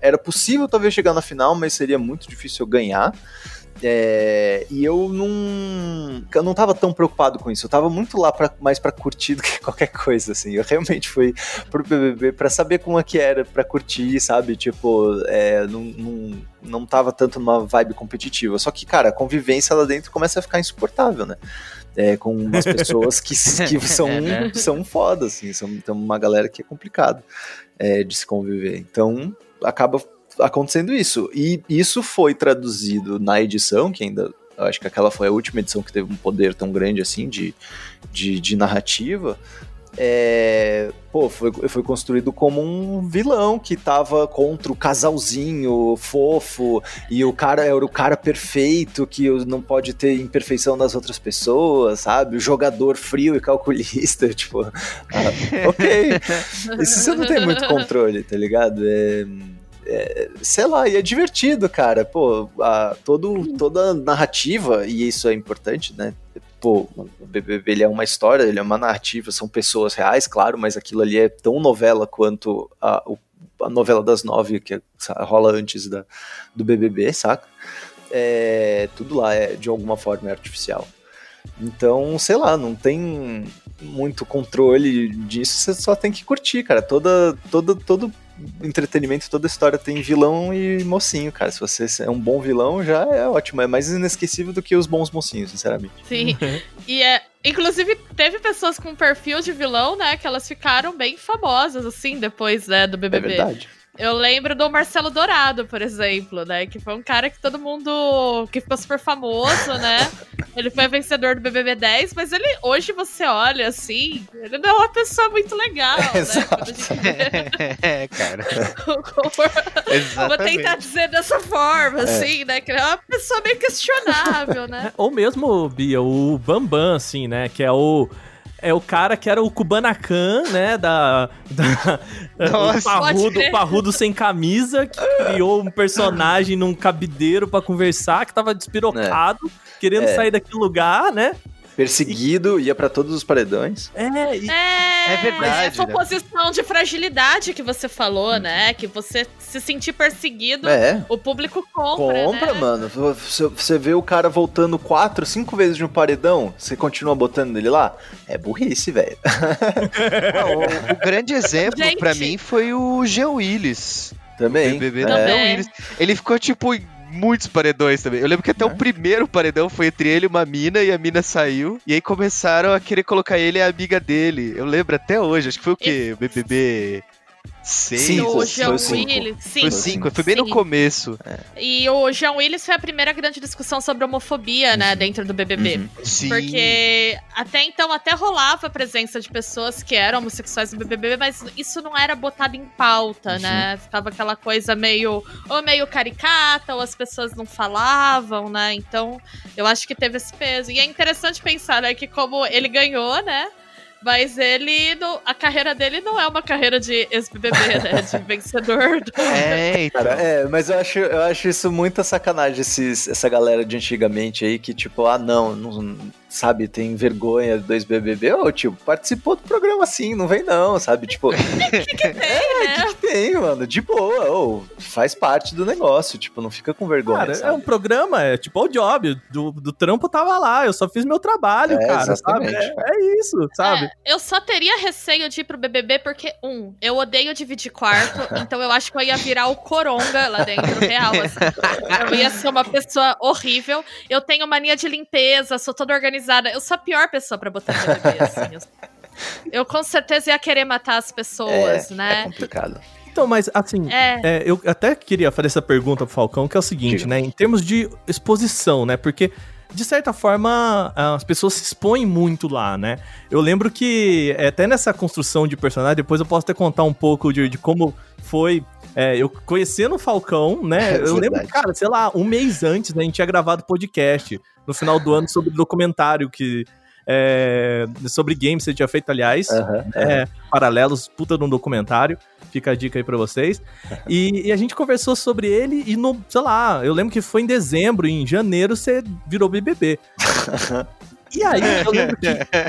Era possível talvez chegar na final, mas seria muito difícil eu ganhar. É, e eu não. Eu não tava tão preocupado com isso. Eu tava muito lá pra, mais pra curtir do que qualquer coisa, assim. Eu realmente fui pro BBB pra saber como é que era, pra curtir, sabe? Tipo, é, não, não, não tava tanto numa vibe competitiva. Só que, cara, a convivência lá dentro começa a ficar insuportável, né? É, com umas pessoas que, que são, é, né? são foda, assim. São, tem uma galera que é complicado é, de se conviver. Então, acaba acontecendo isso. E isso foi traduzido na edição, que ainda. Acho que aquela foi a última edição que teve um poder tão grande assim de, de, de narrativa. É, pô, foi, foi construído como um vilão que tava contra o casalzinho fofo e o cara era o cara perfeito que não pode ter imperfeição das outras pessoas, sabe? O jogador frio e calculista, tipo, ah, ok. Isso você não tem muito controle, tá ligado? É é, sei lá, e é divertido, cara. Pô, a, todo, toda narrativa, e isso é importante, né? Pô, o BBB ele é uma história, ele é uma narrativa, são pessoas reais, claro, mas aquilo ali é tão novela quanto a, a novela das nove que rola antes da, do BBB, saca? É, tudo lá é de alguma forma é artificial. Então, sei lá, não tem muito controle disso, você só tem que curtir, cara. Toda, toda, todo entretenimento, toda história tem vilão e mocinho, cara. Se você é um bom vilão, já é ótimo. É mais inesquecível do que os bons mocinhos, sinceramente. Sim. e é. Inclusive, teve pessoas com perfil de vilão, né? Que elas ficaram bem famosas, assim, depois, né, do BBB. É verdade. Eu lembro do Marcelo Dourado, por exemplo, né? Que foi um cara que todo mundo. que ficou super famoso, né? Ele foi vencedor do BBB 10, mas ele hoje você olha assim, ele não é uma pessoa muito legal, é, né? É, cara. Vou tentar dizer dessa forma, é. assim, né? Que ele é uma pessoa meio questionável, né? Ou mesmo, Bia, o Bambam, assim, né? Que é o é o cara que era o Kubanacan, né? Da. da Nossa, o parrudo, parrudo sem camisa, que criou um personagem num cabideiro para conversar, que tava despirocado, é. querendo é. sair daquele lugar, né? Perseguido, ia para todos os paredões. É, e... é, é verdade. Essa né? posição de fragilidade que você falou, hum. né? Que você se sentir perseguido, é. o público compra. Compra, né? mano. Você vê o cara voltando quatro, cinco vezes de um paredão, você continua botando ele lá? É burrice, velho. o, o, grande exemplo para mim foi o Jean Willis. Também. O BBB é. Willis. Ele ficou tipo muitos paredões também. Eu lembro que até é. o primeiro paredão foi entre ele e uma mina, e a mina saiu. E aí começaram a querer colocar ele e a amiga dele. Eu lembro até hoje, acho que foi o quê? O BBB Seis. Cinco. O Foi Jean o cinco. Willis. Foi Sim. cinco, foi bem no Sim. começo. E o Jean Willis foi a primeira grande discussão sobre homofobia, né, dentro do BBB. Uhum. Sim. Porque até então até rolava a presença de pessoas que eram homossexuais no BBB, mas isso não era botado em pauta, Uhum. né? Ficava aquela coisa meio ou meio caricata, ou as pessoas não falavam, né? Então, eu acho que teve esse peso. E é interessante pensar, né, que como ele ganhou, né? Mas ele, não- a carreira dele não é uma carreira de ex-BBB, né? De vencedor. Do... É, então. Cara, é, mas eu acho, eu acho isso muita sacanagem, esses, essa galera de antigamente aí que, tipo, ah, não, não sabe, tem vergonha dos BBB. Ô, tipo, participou do programa assim, não vem não, sabe? Tipo, né? que tem, mano, de boa, ô, faz parte do negócio, tipo, não fica com vergonha, Cara, é sabe? um programa, é tipo o job, do, do trampo tava lá, eu só fiz meu trabalho, É, cara, sabe? exatamente. É, é isso, sabe? É, eu só teria receio de ir pro BBB porque, um, eu odeio dividir quarto, então eu acho que eu ia virar o coronga lá dentro, real, assim. Eu ia ser uma pessoa horrível. Eu tenho mania de limpeza, sou toda organizada. Eu sou a pior pessoa pra botar BBB, assim. Eu, eu com certeza ia querer matar as pessoas, É né? complicado. Então, mas assim, É. É, eu até queria fazer essa pergunta pro Falcão, que é o seguinte, né? Em termos de exposição, né? Porque, de certa forma, as pessoas se expõem muito lá, né? Eu lembro que, é, até nessa construção de personagem, depois eu posso até contar um pouco de, de como foi. é, eu conhecendo o Falcão, né? É eu lembro, cara, sei lá, um mês antes, né, a gente tinha gravado podcast no final do ano sobre o documentário que. é, sobre games que você tinha feito, aliás. Aham, É, paralelos, puta de um documentário. Fica a dica aí pra vocês. E, e a gente conversou sobre ele e no, sei lá, eu lembro que foi em dezembro, em janeiro você virou BBB. E aí, eu lembro que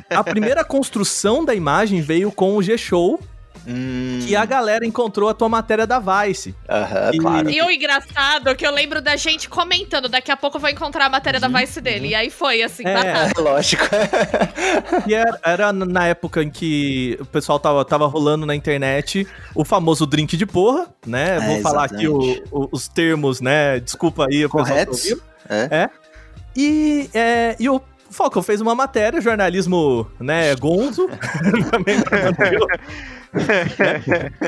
a primeira construção da imagem veio com o G-Show, Hum, que a galera encontrou a tua matéria da Vice. aham, e- claro. E o engraçado é que eu lembro da gente comentando, daqui a pouco eu vou encontrar a matéria da Vice dele. E aí foi assim, É. batata. Lógico. E era, era na época em que o pessoal tava, tava rolando na internet o famoso drink de porra, né? É, Vou falar aqui o- exatamente. o- os termos, né? Desculpa aí o pessoal que Corretos? ouvindo. É. E, é, e o Falcão fez uma matéria, jornalismo, né, gonzo,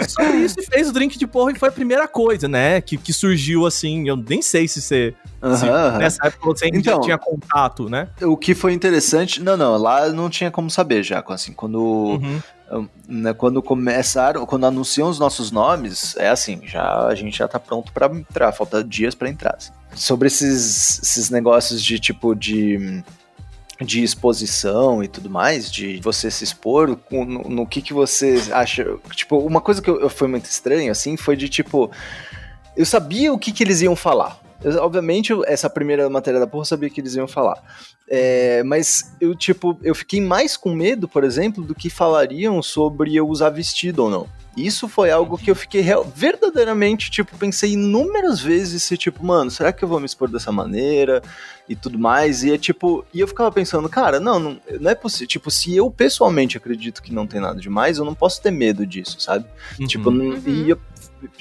sobre isso e fez o drink de porra, que foi a primeira coisa, né, que, que surgiu assim, eu nem sei se você, se aham. nessa época você ainda Então- tinha contato, né? O que foi interessante, não, não, lá não tinha como saber já, assim, quando Uhum. né, quando começaram, quando anunciam os nossos nomes, é assim, já a gente já tá pronto pra entrar, falta dias pra entrar. assim. Sobre esses, esses negócios de tipo de de exposição e tudo mais, de você se expor, no, no que que você acha, tipo, uma coisa que eu, eu- foi muito estranho, assim, foi de tipo, eu sabia o que que eles iam falar, Eu, obviamente, essa primeira matéria da porra eu sabia que eles iam falar. É, mas eu, tipo, eu fiquei mais com medo, por exemplo, do que falariam sobre eu usar vestido ou não. Isso foi algo que eu fiquei real- verdadeiramente, tipo, pensei inúmeras vezes se, tipo, mano, será que eu vou me expor dessa maneira e tudo mais? E é tipo, e eu ficava pensando, cara, não, não, não é possível. Tipo, se eu pessoalmente acredito que não tem nada demais, eu não posso ter medo disso, sabe? Tipo, não- Uhum. e eu,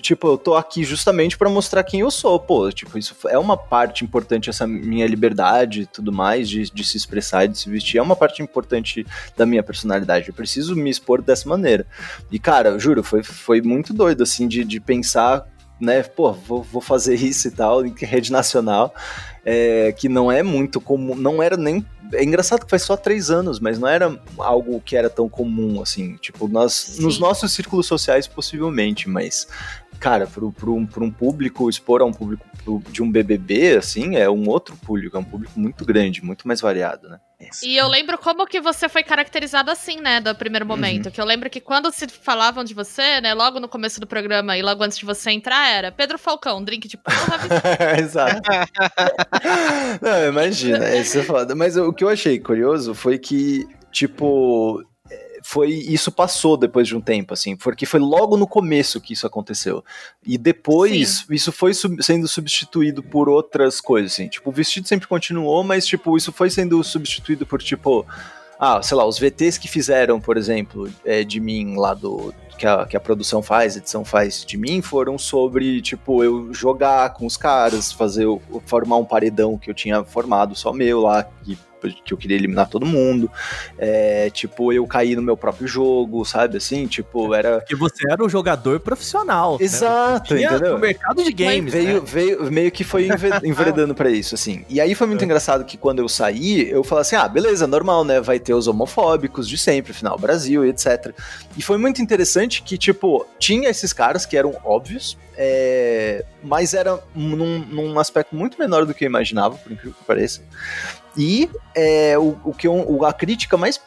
tipo, eu tô aqui justamente pra mostrar quem eu sou, pô. Tipo, isso é uma parte importante, essa minha liberdade e tudo mais, de, de se expressar e de se vestir, é uma parte importante da minha personalidade. Eu preciso me expor dessa maneira. E, cara, juro, foi, foi muito doido, assim, de, de pensar, né, pô, vou, vou fazer isso e tal, em rede nacional, é, que não é muito comum, não era nem. É engraçado que faz só três anos, mas não era algo que era tão comum, assim, tipo, nós, Sim. nos nossos círculos sociais, possivelmente, mas, cara, pro, pro, um- pro um público, expor a um público pro- de um BBB, assim, é um outro público, é um público muito grande, muito mais variado, né? E eu lembro como que você foi caracterizado assim, né, do primeiro momento. Que eu lembro que quando se falavam de você, né, logo no começo do programa e logo antes de você entrar, era Pedro Falcão, drink de porra, Exato. Não, imagina, isso é foda. Mas o que eu achei curioso foi que, tipo, é, foi isso passou depois de um tempo, assim, porque foi logo no começo que isso aconteceu. E depois, isso foi sub- sendo substituído por outras coisas, assim. Tipo, o vestido sempre continuou, mas, tipo, isso foi sendo substituído por, tipo, ah, sei lá, os VTs que fizeram, por exemplo, é, de mim lá do. Que a, que a produção faz, a edição faz de mim, foram sobre, tipo, eu jogar com os caras, fazer, formar um paredão que eu tinha formado só meu lá, que que eu queria eliminar todo mundo. É, tipo, eu caí no meu próprio jogo, sabe? Assim, tipo, era. Porque você era um jogador profissional. né? Exato, Tinha entendeu? no mercado de games. veio, né? veio, meio que foi enve- enveredando pra isso, assim. E aí foi muito engraçado que quando eu saí, eu falei assim: ah, beleza, normal, né? Vai ter os homofóbicos de sempre, final Brasil e etc. E foi muito interessante que, tipo, tinha esses caras que eram óbvios, é, mas era num, num aspecto muito menor do que eu imaginava, por incrível que pareça. E é, o, o que eu- a crítica mais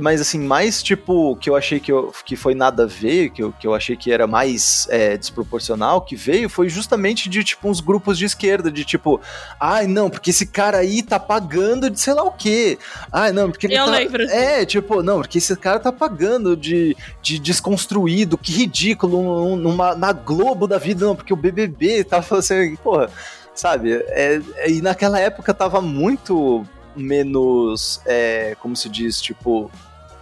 mas assim, mais tipo, que eu achei que, eu, que foi nada a ver, que eu, que eu achei que era mais é, desproporcional, que veio, foi justamente de tipo uns grupos de esquerda, de tipo, ai não, porque esse cara aí tá pagando de sei lá o quê. Ai não, porque ele Eu tá. lembro. É, tipo, não, porque esse cara tá pagando de, de desconstruído, que ridículo, num- numa, na Globo da vida, não, porque o BBB tava falando assim, porra, sabe? É, é, e naquela época tava muito menos, é, como se diz, tipo,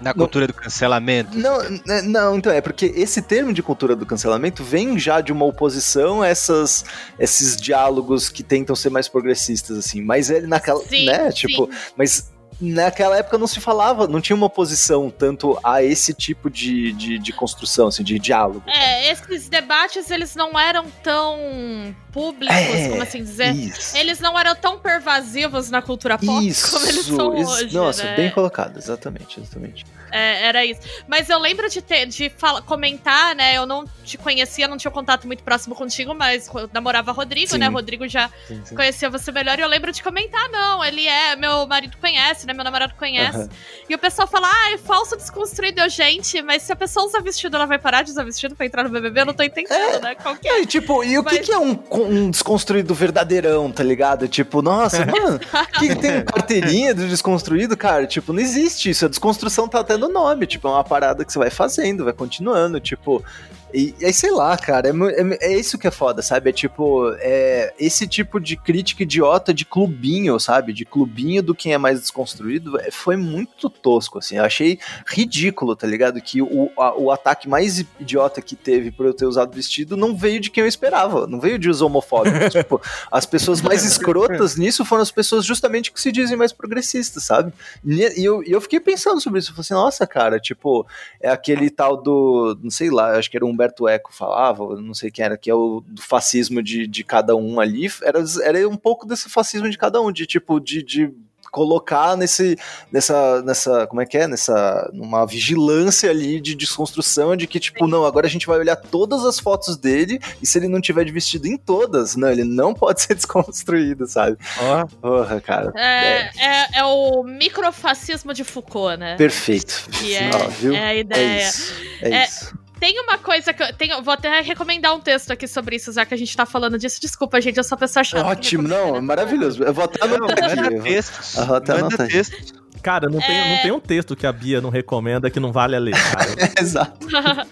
Na cultura do cancelamento. não, né, não, então é porque esse termo de cultura do cancelamento vem já de uma oposição a essas, esses diálogos que tentam ser mais progressistas, assim. Mas ele naquela, Sim, né, sim. tipo, mas naquela época não se falava, não tinha uma oposição tanto a esse tipo de, de, de construção, assim, de diálogo. É, esses debates, eles não eram tão públicos, É, como assim dizer. Isso. Eles não eram tão pervasivos na cultura pop Isso, como eles são isso. hoje, Nossa, né? bem colocado, exatamente, exatamente. É, era isso. Mas eu lembro de ter, de fala, comentar, né? Eu não te conhecia, não tinha contato muito próximo contigo, mas eu namorava Rodrigo, Sim. né? Rodrigo já Sim, sim. conhecia você melhor e eu lembro de comentar, não, ele é, meu marido conhece, né? Meu namorado conhece. Aham. E o pessoal fala, ah, é falso desconstruído, eu, gente, mas se a pessoa usa vestido, ela vai parar de usar vestido pra entrar no BBB? Eu não tô entendendo, né? Qual que é? aí, tipo, e o que, Mas- que é um, um desconstruído verdadeirão, tá ligado? Tipo, nossa, mano, que tem carteirinha do desconstruído, cara? Tipo, não existe isso. A desconstrução tá até no nome. Tipo, é uma parada que você vai fazendo, vai continuando, tipo. E, e aí, sei lá, cara, é, é, é isso que é foda, sabe? É tipo, é esse tipo de crítica idiota de clubinho, sabe? De clubinho do quem é mais desconstruído, é, foi muito tosco, assim. Eu achei ridículo, tá ligado? Que o, a- o ataque mais idiota que teve por eu ter usado vestido não veio de quem eu esperava, não veio de os homofóbicos. tipo, as pessoas mais escrotas nisso foram as pessoas justamente que se dizem mais progressistas, sabe? E eu, eu fiquei pensando sobre isso. Eu falei assim, nossa, cara, tipo, é aquele tal do, não sei lá, acho que era o Humberto Eco falava, eu não sei quem era, que é o do fascismo de, de cada um ali. Era, era um pouco desse fascismo de cada um, de tipo, de, de colocar nesse nessa nessa como é que é nessa numa vigilância ali de desconstrução de que tipo não agora a gente vai olhar todas as fotos dele e se ele não tiver de vestido em todas não ele não pode ser desconstruído sabe Ó, porra cara É, é, é o microfascismo de Foucault, né? perfeito Que é, viu? é a é ideia. isso é, É, isso Tem uma coisa que eu tenho. Vou até recomendar um texto aqui sobre isso, já que a gente tá falando disso. Desculpa, gente, eu sou a pessoa chata. ótimo não é maravilhoso eu vou até anotar aqui manda eu vou- textos. Manda textos. Cara, não tem, É. não tem um texto que a Bia não recomenda que não vale a ler, cara. exato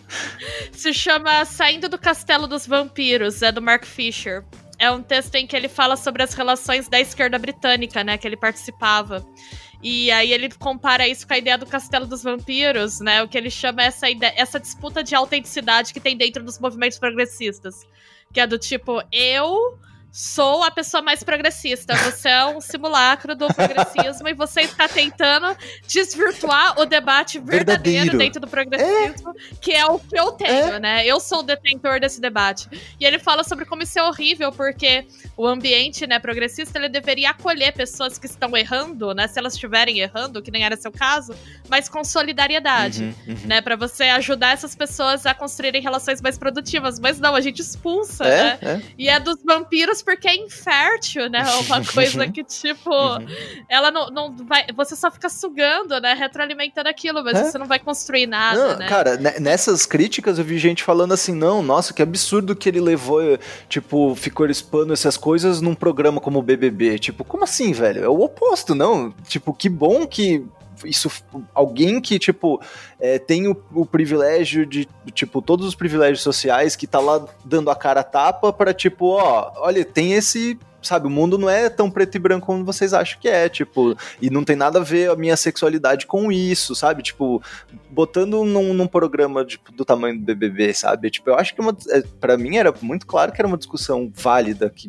Se chama Saindo do Castelo dos Vampiros, é do Mark Fisher. É um texto em que ele fala sobre as relações da esquerda britânica, né, que ele participava. E aí ele compara isso com a ideia do Castelo dos Vampiros, né, o que ele chama essa ideia, essa disputa de autenticidade que tem dentro dos movimentos progressistas, que é do tipo eu sou a pessoa mais progressista, você é um simulacro do progressismo e você está tentando desvirtuar o debate verdadeiro, Verdadeiro. dentro do progressismo, que é o que eu tenho, né? Eu sou o detentor desse debate. E ele fala sobre como isso é horrível, porque o ambiente, né, progressista, ele deveria acolher pessoas que estão errando, né, se elas estiverem errando, que nem era seu caso, mas com solidariedade, Uhum, uhum. né, para você ajudar essas pessoas a construírem relações mais produtivas. Mas não, a gente expulsa, né? é, é. E é dos vampiros porque é infértil, né? Uma coisa que, tipo, Uhum. ela não, não vai. Você só fica sugando, né? Retroalimentando aquilo, mas É. você não vai construir nada, Não, né? Cara, ne- nessas críticas eu vi gente falando assim, não, nossa, que absurdo que ele levou, eh, tipo, ficou expando essas coisas num programa como o BBB. Tipo, como assim, velho? É o oposto, não? Tipo, que bom que isso, alguém que, tipo, eh, tem o, o privilégio de, tipo, todos os privilégios sociais que tá lá dando a cara a tapa pra, tipo, ó, olha, tem esse... Sabe, o mundo não é tão preto e branco como vocês acham que é, tipo, e não tem nada a ver a minha sexualidade com isso, sabe? Tipo, botando num, num programa tipo, do tamanho do BBB, sabe? Tipo, eu acho que é uma, é, pra mim era muito claro que era uma discussão válida, que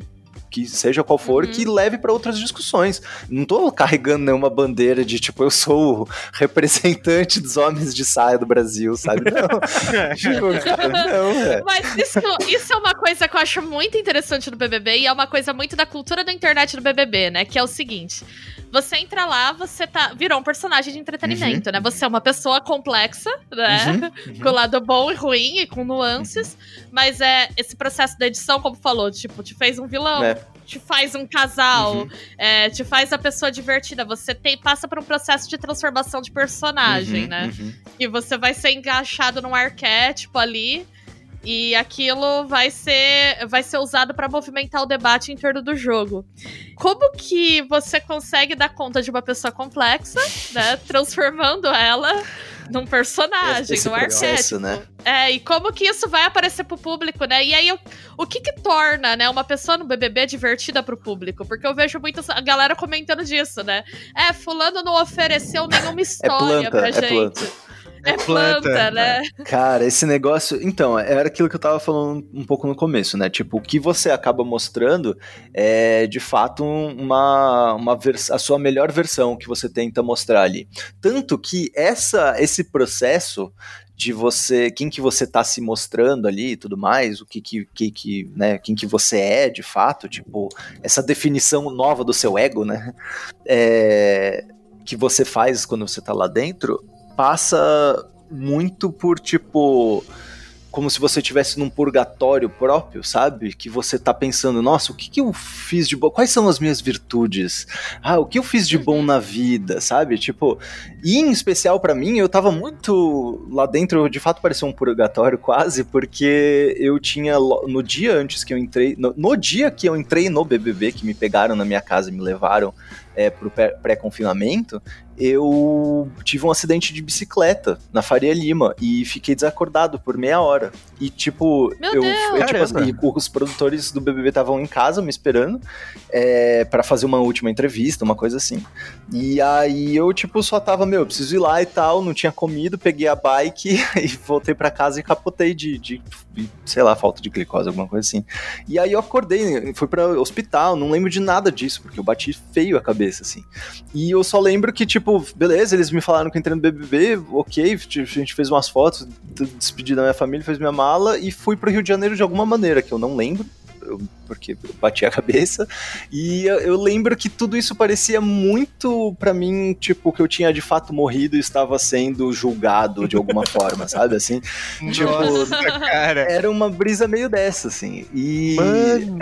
que seja qual for, Uhum. que leve pra outras discussões. Não tô carregando nenhuma bandeira de tipo, eu sou o representante dos homens de saia do Brasil, sabe? Não. tipo, cara, não, é. Mas isso, isso é uma coisa que eu acho muito interessante do BBB e é uma coisa muito da cultura da internet do BBB, né? Que é o seguinte: você entra lá, você tá virou um personagem de entretenimento, né? Você é uma pessoa complexa, né? Com o lado bom e ruim e com nuances, mas é esse processo da edição, como falou, tipo, te fez um vilão. É. Te faz um casal, é, te faz a pessoa divertida. Você tem, passa por um processo de transformação de personagem, Uhum, né? uhum. E você vai ser encaixado num arquétipo ali. E aquilo vai ser, vai ser usado pra movimentar o debate em torno do jogo. Como que você consegue dar conta de uma pessoa complexa, né? Transformando ela num personagem, Esse num processo, arquétipo. né? É, e como que isso vai aparecer pro público, né? E aí, o, o que que torna, né, uma pessoa no BBB divertida pro público? Porque eu vejo muita galera comentando disso, né? É, fulano não ofereceu nenhuma história planta, pra é gente. planta. É planta, planta, né? Cara, esse negócio. Então, era aquilo que eu tava falando um pouco no começo, né? Tipo, o que você acaba mostrando é de fato uma, uma vers- a sua melhor versão que você tenta mostrar ali. Tanto que essa, esse processo de você, quem que você tá se mostrando ali e tudo mais, o que que, que, que né, quem que você é de fato, tipo, essa definição nova do seu ego, né, é, que você faz quando você tá lá dentro, passa muito por, tipo, como se você estivesse num purgatório próprio, sabe? Que você tá pensando, nossa, o que, que eu fiz de bom? Quais são as minhas virtudes? Ah, o que eu fiz de bom na vida, sabe? Tipo, e em especial pra mim, eu tava muito lá dentro, de fato parecia um purgatório quase, porque eu tinha no dia antes que eu entrei, no, no dia que eu entrei no BBB, que me pegaram na minha casa e me levaram é, pro pré- pré-confinamento, eu tive um acidente de bicicleta na Faria Lima e fiquei desacordado por meia hora. E tipo, Meu eu, Deus! eu, tipo, assim, os produtores do BBB estavam em casa me esperando é, para fazer uma última entrevista, uma coisa assim. E aí eu, tipo, só tava, meu, eu preciso ir lá e tal, não tinha comido, peguei a bike e voltei pra casa e capotei de, de, de, sei lá, falta de glicose, alguma coisa assim. E aí eu acordei, fui pra hospital, não lembro de nada disso, porque eu bati feio a cabeça, assim. E eu só lembro que, tipo, beleza, eles me falaram que entrei no BBB, ok, tipo, a gente fez umas fotos, despedi da minha família, fez minha mala e fui pro Rio de Janeiro de alguma maneira, que eu não lembro. eu- porque eu bati a cabeça. E eu, eu lembro que tudo isso parecia muito pra mim, tipo, que eu tinha de fato morrido e estava sendo julgado de alguma forma, sabe? Assim, tipo, Nossa, cara. era uma brisa meio dessa, assim. E,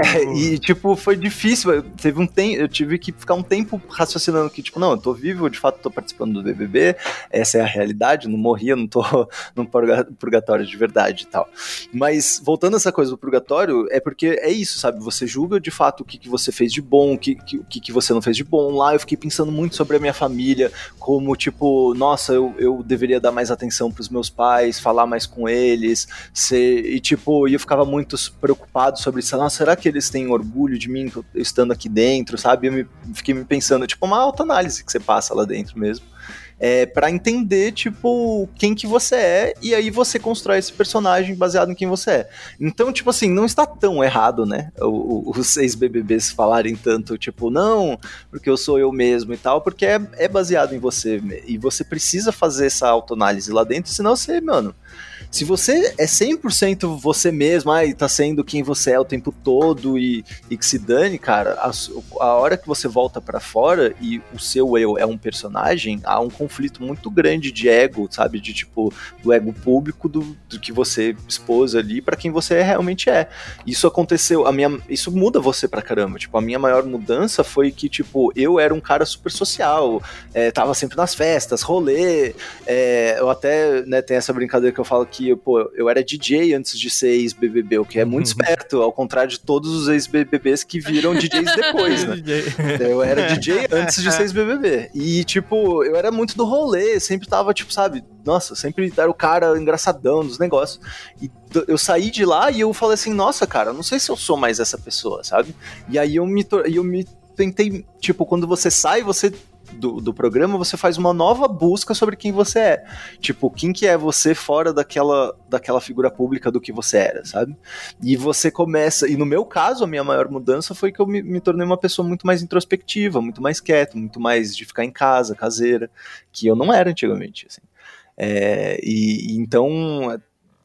é, e tipo, foi difícil. Eu, teve um tempo, eu tive que ficar um tempo raciocinando que, tipo, não, eu tô vivo, eu de fato tô participando do BBB, essa é a realidade, não morri, eu não tô num purga- purgatório de verdade e tal. Mas, voltando a essa coisa do purgatório, é porque é isso, sabe? Você julga de fato o que, que você fez de bom, o que, que, que, você não fez de bom. Lá eu fiquei pensando muito sobre a minha família, como, tipo, nossa, eu, eu deveria dar mais atenção pros meus pais, falar mais com eles, ser, e tipo, eu ficava muito preocupado sobre isso. Nossa, será que eles têm orgulho de mim estando aqui dentro, sabe? Eu me, fiquei me pensando, tipo, uma autoanálise que você passa lá dentro mesmo. É, para entender, tipo, quem que você é, e aí você constrói esse personagem baseado em quem você é. Então, tipo assim, não está tão errado, né? Os seis BBBs falarem tanto, tipo, não, porque eu sou eu mesmo e tal, porque é, é baseado em você. E você precisa fazer essa autoanálise lá dentro, senão você, mano. Se você é 100% você mesmo, ai, tá sendo quem você é o tempo todo e, e que se dane, cara, a, a hora que você volta pra fora e o seu eu é um personagem, há um conflito muito grande de ego, sabe? De tipo, do ego público do, do que você expôs ali pra quem você realmente é. Isso aconteceu, a minha, isso muda você pra caramba. Tipo, a minha maior mudança foi que, tipo, eu era um cara super social, é, tava sempre nas festas, rolê, é, eu até, né, tem essa brincadeira que eu falo que, pô, eu era DJ antes de ser ex-BBB, o que é muito esperto, ao contrário de todos os ex-BBBs que viram DJs depois, né? Eu era DJ antes de ser ex-BBB. E, tipo, eu era muito do rolê, sempre tava, tipo, sabe, nossa, sempre era o cara engraçadão dos negócios. E eu saí de lá e eu falei assim, nossa, cara, não sei se eu sou mais essa pessoa, sabe? E aí eu me, eu me tentei, tipo, quando você sai, você do, do programa, você faz uma nova busca sobre quem você é. Tipo, quem que é você fora daquela, daquela figura pública do que você era, sabe? E você começa, e no meu caso, a minha maior mudança foi que eu me, me tornei uma pessoa muito mais introspectiva, muito mais quieto, muito mais de ficar em casa, caseira, que eu não era antigamente, assim. É, e então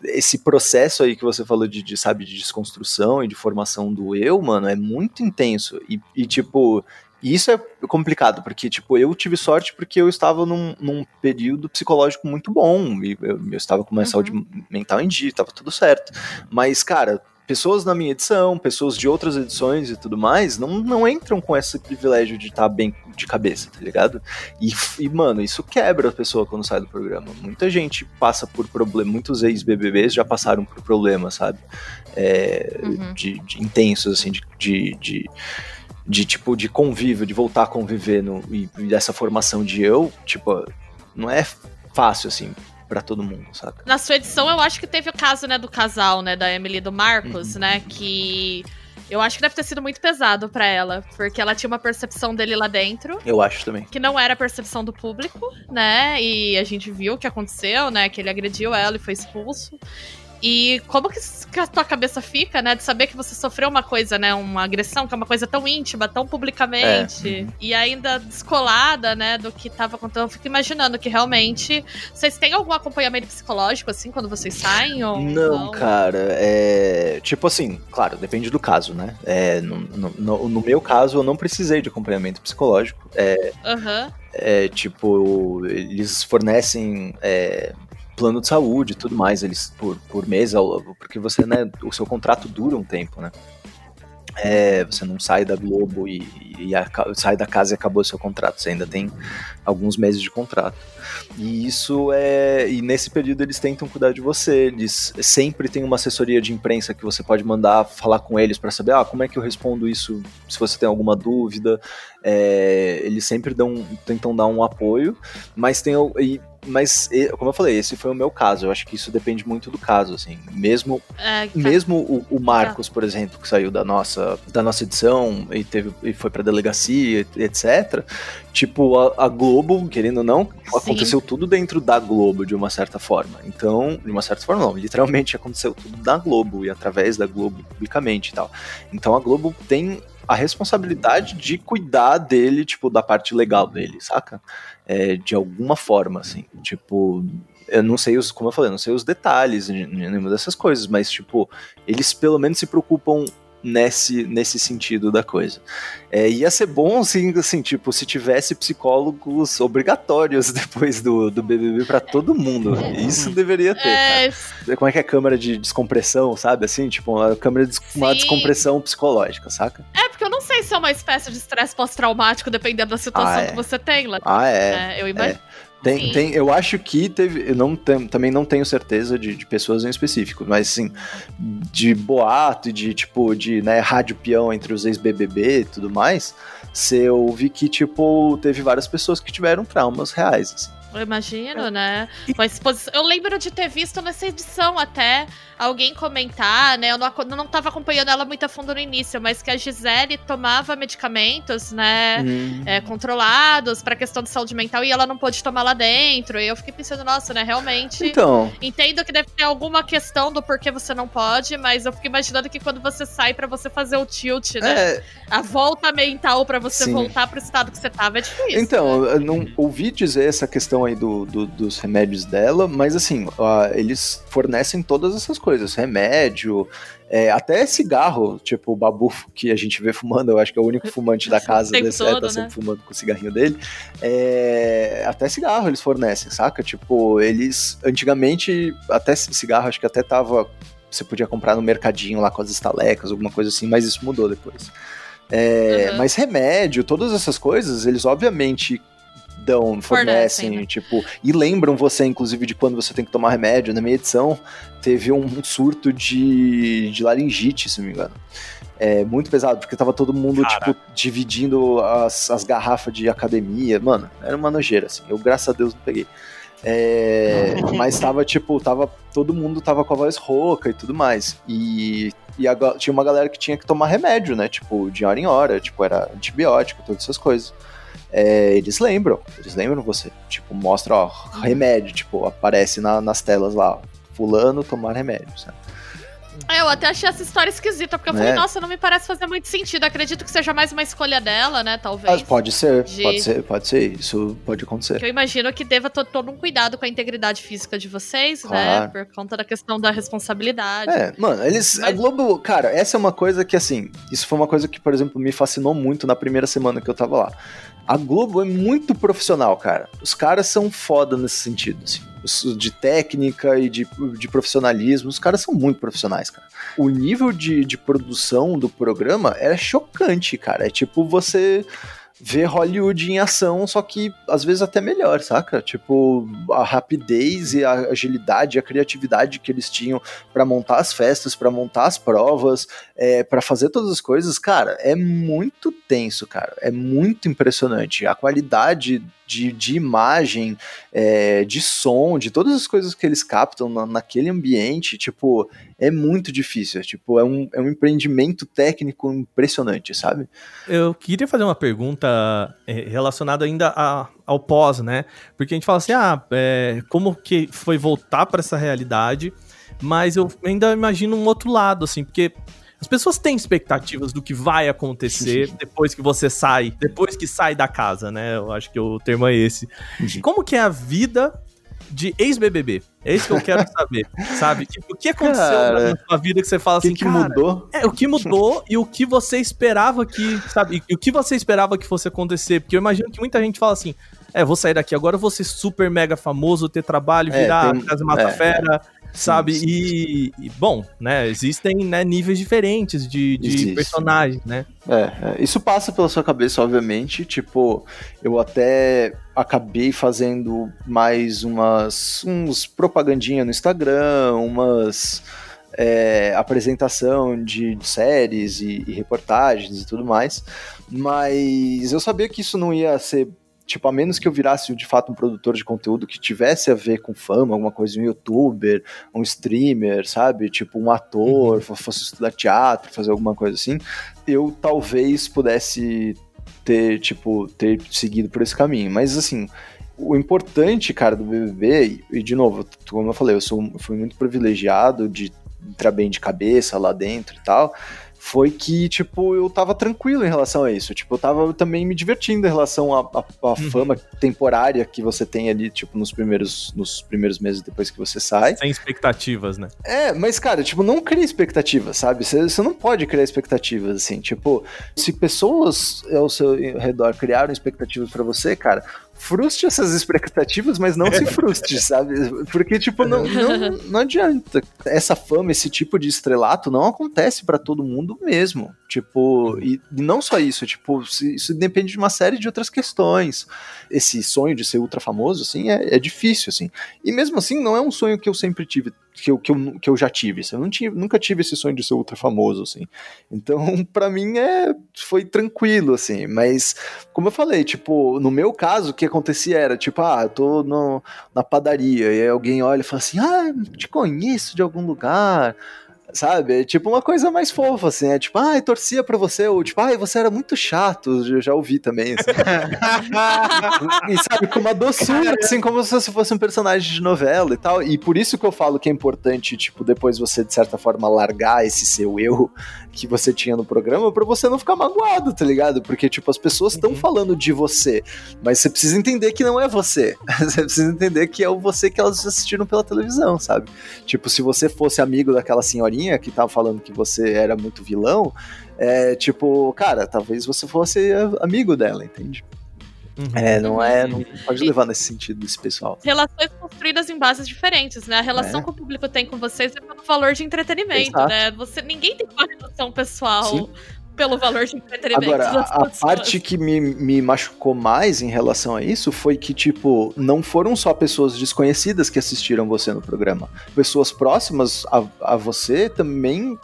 esse processo aí que você falou de, de, sabe, de desconstrução e de formação do eu, mano, é muito intenso. E, e, tipo, isso é complicado, porque, tipo, eu tive sorte porque eu estava num, num período psicológico muito bom. E eu, eu estava com uma uhum. saúde mental em dia, tava tudo certo. Mas, cara, pessoas na minha edição, pessoas de outras edições e tudo mais, não, não entram com esse privilégio de estar tá bem de cabeça, tá ligado? E, e, mano, isso quebra a pessoa quando sai do programa. Muita gente passa por problema, muitos ex-BBBs já passaram por problemas, sabe? É, uhum. de, de, intensos, assim, de, de, de de tipo de convívio, de voltar a conviver no, e, e dessa formação de eu, tipo, não é fácil assim para todo mundo, saca? Na sua edição, eu acho que teve o caso, né, do casal, né, da Emily e do Marcos, uhum. né, que eu acho que deve ter sido muito pesado para ela, porque ela tinha uma percepção dele lá dentro. Eu acho também. Que não era a percepção do público, né? E a gente viu o que aconteceu, né? Que ele agrediu ela e foi expulso. E como que, a tua cabeça fica, né? De saber que você sofreu uma coisa, né? Uma agressão, que é uma coisa tão íntima, tão publicamente. É. Uhum. E ainda descolada, né? Do que tava acontecendo. Eu fico imaginando que realmente. Vocês têm algum acompanhamento psicológico, assim, quando vocês saem? Ou não, não? cara. É. Tipo assim, claro, depende do caso, né? É, no, no, no meu caso, eu não precisei de acompanhamento psicológico. É. Uhum. É, tipo, eles fornecem é, plano de saúde e tudo mais, eles por, por mês, porque você, né, o seu contrato dura um tempo, né? É, você não sai da Globo e, e a, sai da casa e acabou o seu contrato. Você ainda tem alguns meses de contrato. E isso é. E nesse período eles tentam cuidar de você. Eles sempre tem uma assessoria de imprensa que você pode mandar falar com eles para saber ah, como é que eu respondo isso se você tem alguma dúvida. É, eles sempre dão, tentam dar um apoio, mas tem. E, mas, como eu falei, esse foi o meu caso. Eu acho que isso depende muito do caso, assim. Mesmo, é, mesmo o, o Marcos, por exemplo, que saiu da nossa, da nossa edição e, teve, e foi pra delegacia, etc. Tipo, a, a Globo, querendo ou não, Sim. Aconteceu tudo dentro da Globo, de uma certa forma. Então, de uma certa forma, não. Literalmente aconteceu tudo da Globo e através da Globo publicamente e tal. Então, a Globo tem a responsabilidade de cuidar dele, tipo, da parte legal dele, saca? é, de alguma forma, assim. Tipo, eu não sei os, como eu falei, não sei os detalhes, nenhuma dessas coisas, mas, tipo, eles pelo menos se preocupam nesse, nesse sentido da coisa. É, ia ser bom, assim, assim, tipo, se tivesse psicólogos obrigatórios depois do, do BBB para todo mundo. Isso deveria ter. É... Como é que é a câmera de descompressão, sabe? Assim, tipo, uma câmera de uma descompressão psicológica, saca? É, porque eu não sei se é uma espécie de estresse pós-traumático, dependendo da situação ah, é. que você tem lá. Ah, é. é eu imagino. É. Tem, tem, eu acho que teve. Eu não tem, também não tenho certeza de, de, pessoas em específico, mas assim, de boato e de tipo, de né, rádio peão entre os ex-BBB e tudo mais, você ouvi que, tipo, teve várias pessoas que tiveram traumas reais. Assim. Eu imagino, né? Mas eu lembro de ter visto nessa edição até alguém comentar, né? Eu não, não tava acompanhando ela muito a fundo no início, mas que a Gisele tomava medicamentos, né? Hum. É, controlados para questão de saúde mental e ela não pôde tomar lá dentro. E eu fiquei pensando, nossa, né? Realmente. Então. Entendo que deve ter alguma questão do porquê você não pode, mas eu fico imaginando que quando você sai para você fazer o tilt, né? É... A volta mental para você Sim. voltar pro estado que você tava é difícil. Então, né? eu não ouvi dizer essa questão aí do, do dos remédios dela, mas assim, uh, eles fornecem todas essas coisas, remédio, é, até cigarro, tipo o Babu que a gente vê fumando, eu acho que é o único fumante da casa desse, todo, é, tá sempre né? fumando com o cigarrinho dele. É, até cigarro eles fornecem, saca? Tipo, eles antigamente, até cigarro, acho que até tava. Você podia comprar no mercadinho lá com as estalecas, alguma coisa assim, mas isso mudou depois. É, uhum. Mas remédio, todas essas coisas, eles obviamente dão, fornecem, fornecem né? tipo, e lembram você, inclusive, de quando você tem que tomar remédio. Na minha edição, teve um surto de, de laringite, se não me engano. É muito pesado, porque tava todo mundo, Cara. tipo, dividindo as, as garrafas de academia. Mano, era uma nojeira, assim. Eu, graças a Deus, não peguei. É, mas tava, tipo, tava. Todo mundo tava com a voz rouca e tudo mais. E, e a, tinha uma galera que tinha que tomar remédio, né? Tipo, de hora em hora, tipo, era antibiótico, todas essas coisas. É, eles lembram, eles lembram você. Tipo, mostra, ó, remédio, tipo, aparece na- nas telas lá, ó, fulano tomar remédio, sabe? É, eu até achei essa história esquisita, porque eu falei, É. nossa, não me parece fazer muito sentido. Acredito que seja mais uma escolha dela, né, talvez. Mas pode ser, De- pode ser, pode ser, isso pode acontecer. Que eu imagino que deva ter todo um cuidado com a integridade física de vocês, né? Claro. Por conta da questão da responsabilidade. É, mano, eles. A Mas- Globo, cara, essa é uma coisa que, assim, isso foi uma coisa que, por exemplo, me fascinou muito na primeira semana que eu tava lá. A Globo é muito profissional, cara. Os caras são foda nesse sentido, assim. De técnica e de, de profissionalismo, os caras são muito profissionais, cara. O nível de, de produção do programa é chocante, cara. É tipo você ver Hollywood em ação, só que às vezes até melhor, saca? Tipo, a rapidez e a agilidade, a criatividade que eles tinham pra montar as festas, pra montar as provas, é, para fazer todas as coisas, cara, é muito tenso, cara. É muito impressionante. A qualidade de, de imagem, é, de som, de todas as coisas que eles captam na- naquele ambiente, tipo, é muito difícil. É, tipo, é um, é um empreendimento técnico impressionante, sabe? Eu queria fazer uma pergunta é, relacionada ainda a- ao pós, né? Porque a gente fala assim, ah, é, como que foi voltar para essa realidade? Mas eu ainda imagino um outro lado, assim, porque as pessoas têm expectativas do que vai acontecer depois que você sai, depois que sai da casa, né? Eu acho que o termo é esse. Como que é a vida de ex-BBB? É isso que eu quero saber, sabe? Tipo, o que aconteceu Cara, na sua vida que você fala que, assim, que cara, mudou? é, o que mudou e o que você esperava que, sabe, e o que você esperava que fosse acontecer, porque eu imagino que muita gente fala assim, é, vou sair daqui agora, eu vou ser super mega famoso, ter trabalho, É, virar tem- casa mata é, fera, sabe. E, e, bom, né, existem né, níveis diferentes de, de personagens, né? É, é, isso passa pela sua cabeça, obviamente. Tipo, eu até acabei fazendo mais umas uns propagandinha no Instagram, umas é, apresentação de séries e, e reportagens e tudo mais. Mas eu sabia que isso não ia ser. Tipo, a menos que eu virasse de fato um produtor de conteúdo que tivesse a ver com fama, alguma coisa, um youtuber, um streamer, sabe? Tipo, um ator, fo- fosse estudar teatro, fazer alguma coisa assim, eu talvez pudesse ter, tipo, ter seguido por esse caminho. Mas, assim, o importante, cara, do BBB, e, e, de novo, como eu falei, eu sou, fui muito privilegiado de entrar bem de cabeça lá dentro e tal, foi que, tipo, eu tava tranquilo em relação a isso. Tipo, eu tava também me divertindo em relação à à- à fama temporária que você tem ali, tipo, nos primeiros, nos primeiros meses depois que você sai. Sem expectativas, né? É, mas, cara, tipo, não cria expectativas, sabe? Você não pode criar expectativas, assim. Tipo, se pessoas ao seu redor criaram expectativas pra você, cara, frustre essas expectativas, mas não se frustre, sabe? Porque, tipo, não, não, não adianta. Essa fama, esse tipo de estrelato não acontece pra todo mundo mesmo. Tipo, e e não só isso, tipo, isso depende de uma série de outras questões. Esse sonho de ser ultra famoso, assim, é, é difícil, assim. E mesmo assim, não é um sonho que eu sempre tive, que eu, que eu, que eu já tive. assim. Eu não tive, nunca tive esse sonho de ser ultra famoso, assim. Então, pra mim, é, foi tranquilo, assim. Mas, como eu falei, tipo, no meu caso, o que acontecia era, tipo, ah, eu tô no, na padaria, e alguém olha e fala assim, ah, te conheço de algum lugar. Sabe? É tipo uma coisa mais fofa, assim. É tipo, ai, torcia pra você, ou tipo, ai, você era muito chato. Eu já ouvi também, assim. e sabe, com uma doçura, assim, como se você fosse um personagem de novela e tal. E por isso que eu falo que é importante, tipo, depois você, de certa forma, largar esse seu eu que você tinha no programa pra você não ficar magoado, tá ligado? Porque, tipo, as pessoas estão falando de você, mas você precisa entender que não é você. você precisa entender que é o você que elas assistiram pela televisão, sabe? Tipo, se você fosse amigo daquela senhorinha que tava falando que você era muito vilão, é tipo, cara, talvez você fosse amigo dela, entende? Uhum. É, não é. Não pode levar nesse sentido esse pessoal. Relações construídas em bases diferentes, né? A relação É. que o público tem com vocês é pelo valor de entretenimento, Exato. né? Você, ninguém tem uma relação pessoal Sim. Pelo valor de entretenimento. Agora, a, parte que me, me machucou mais em relação a isso foi que, tipo, não foram só pessoas desconhecidas que assistiram você no programa. Pessoas próximas a, a você também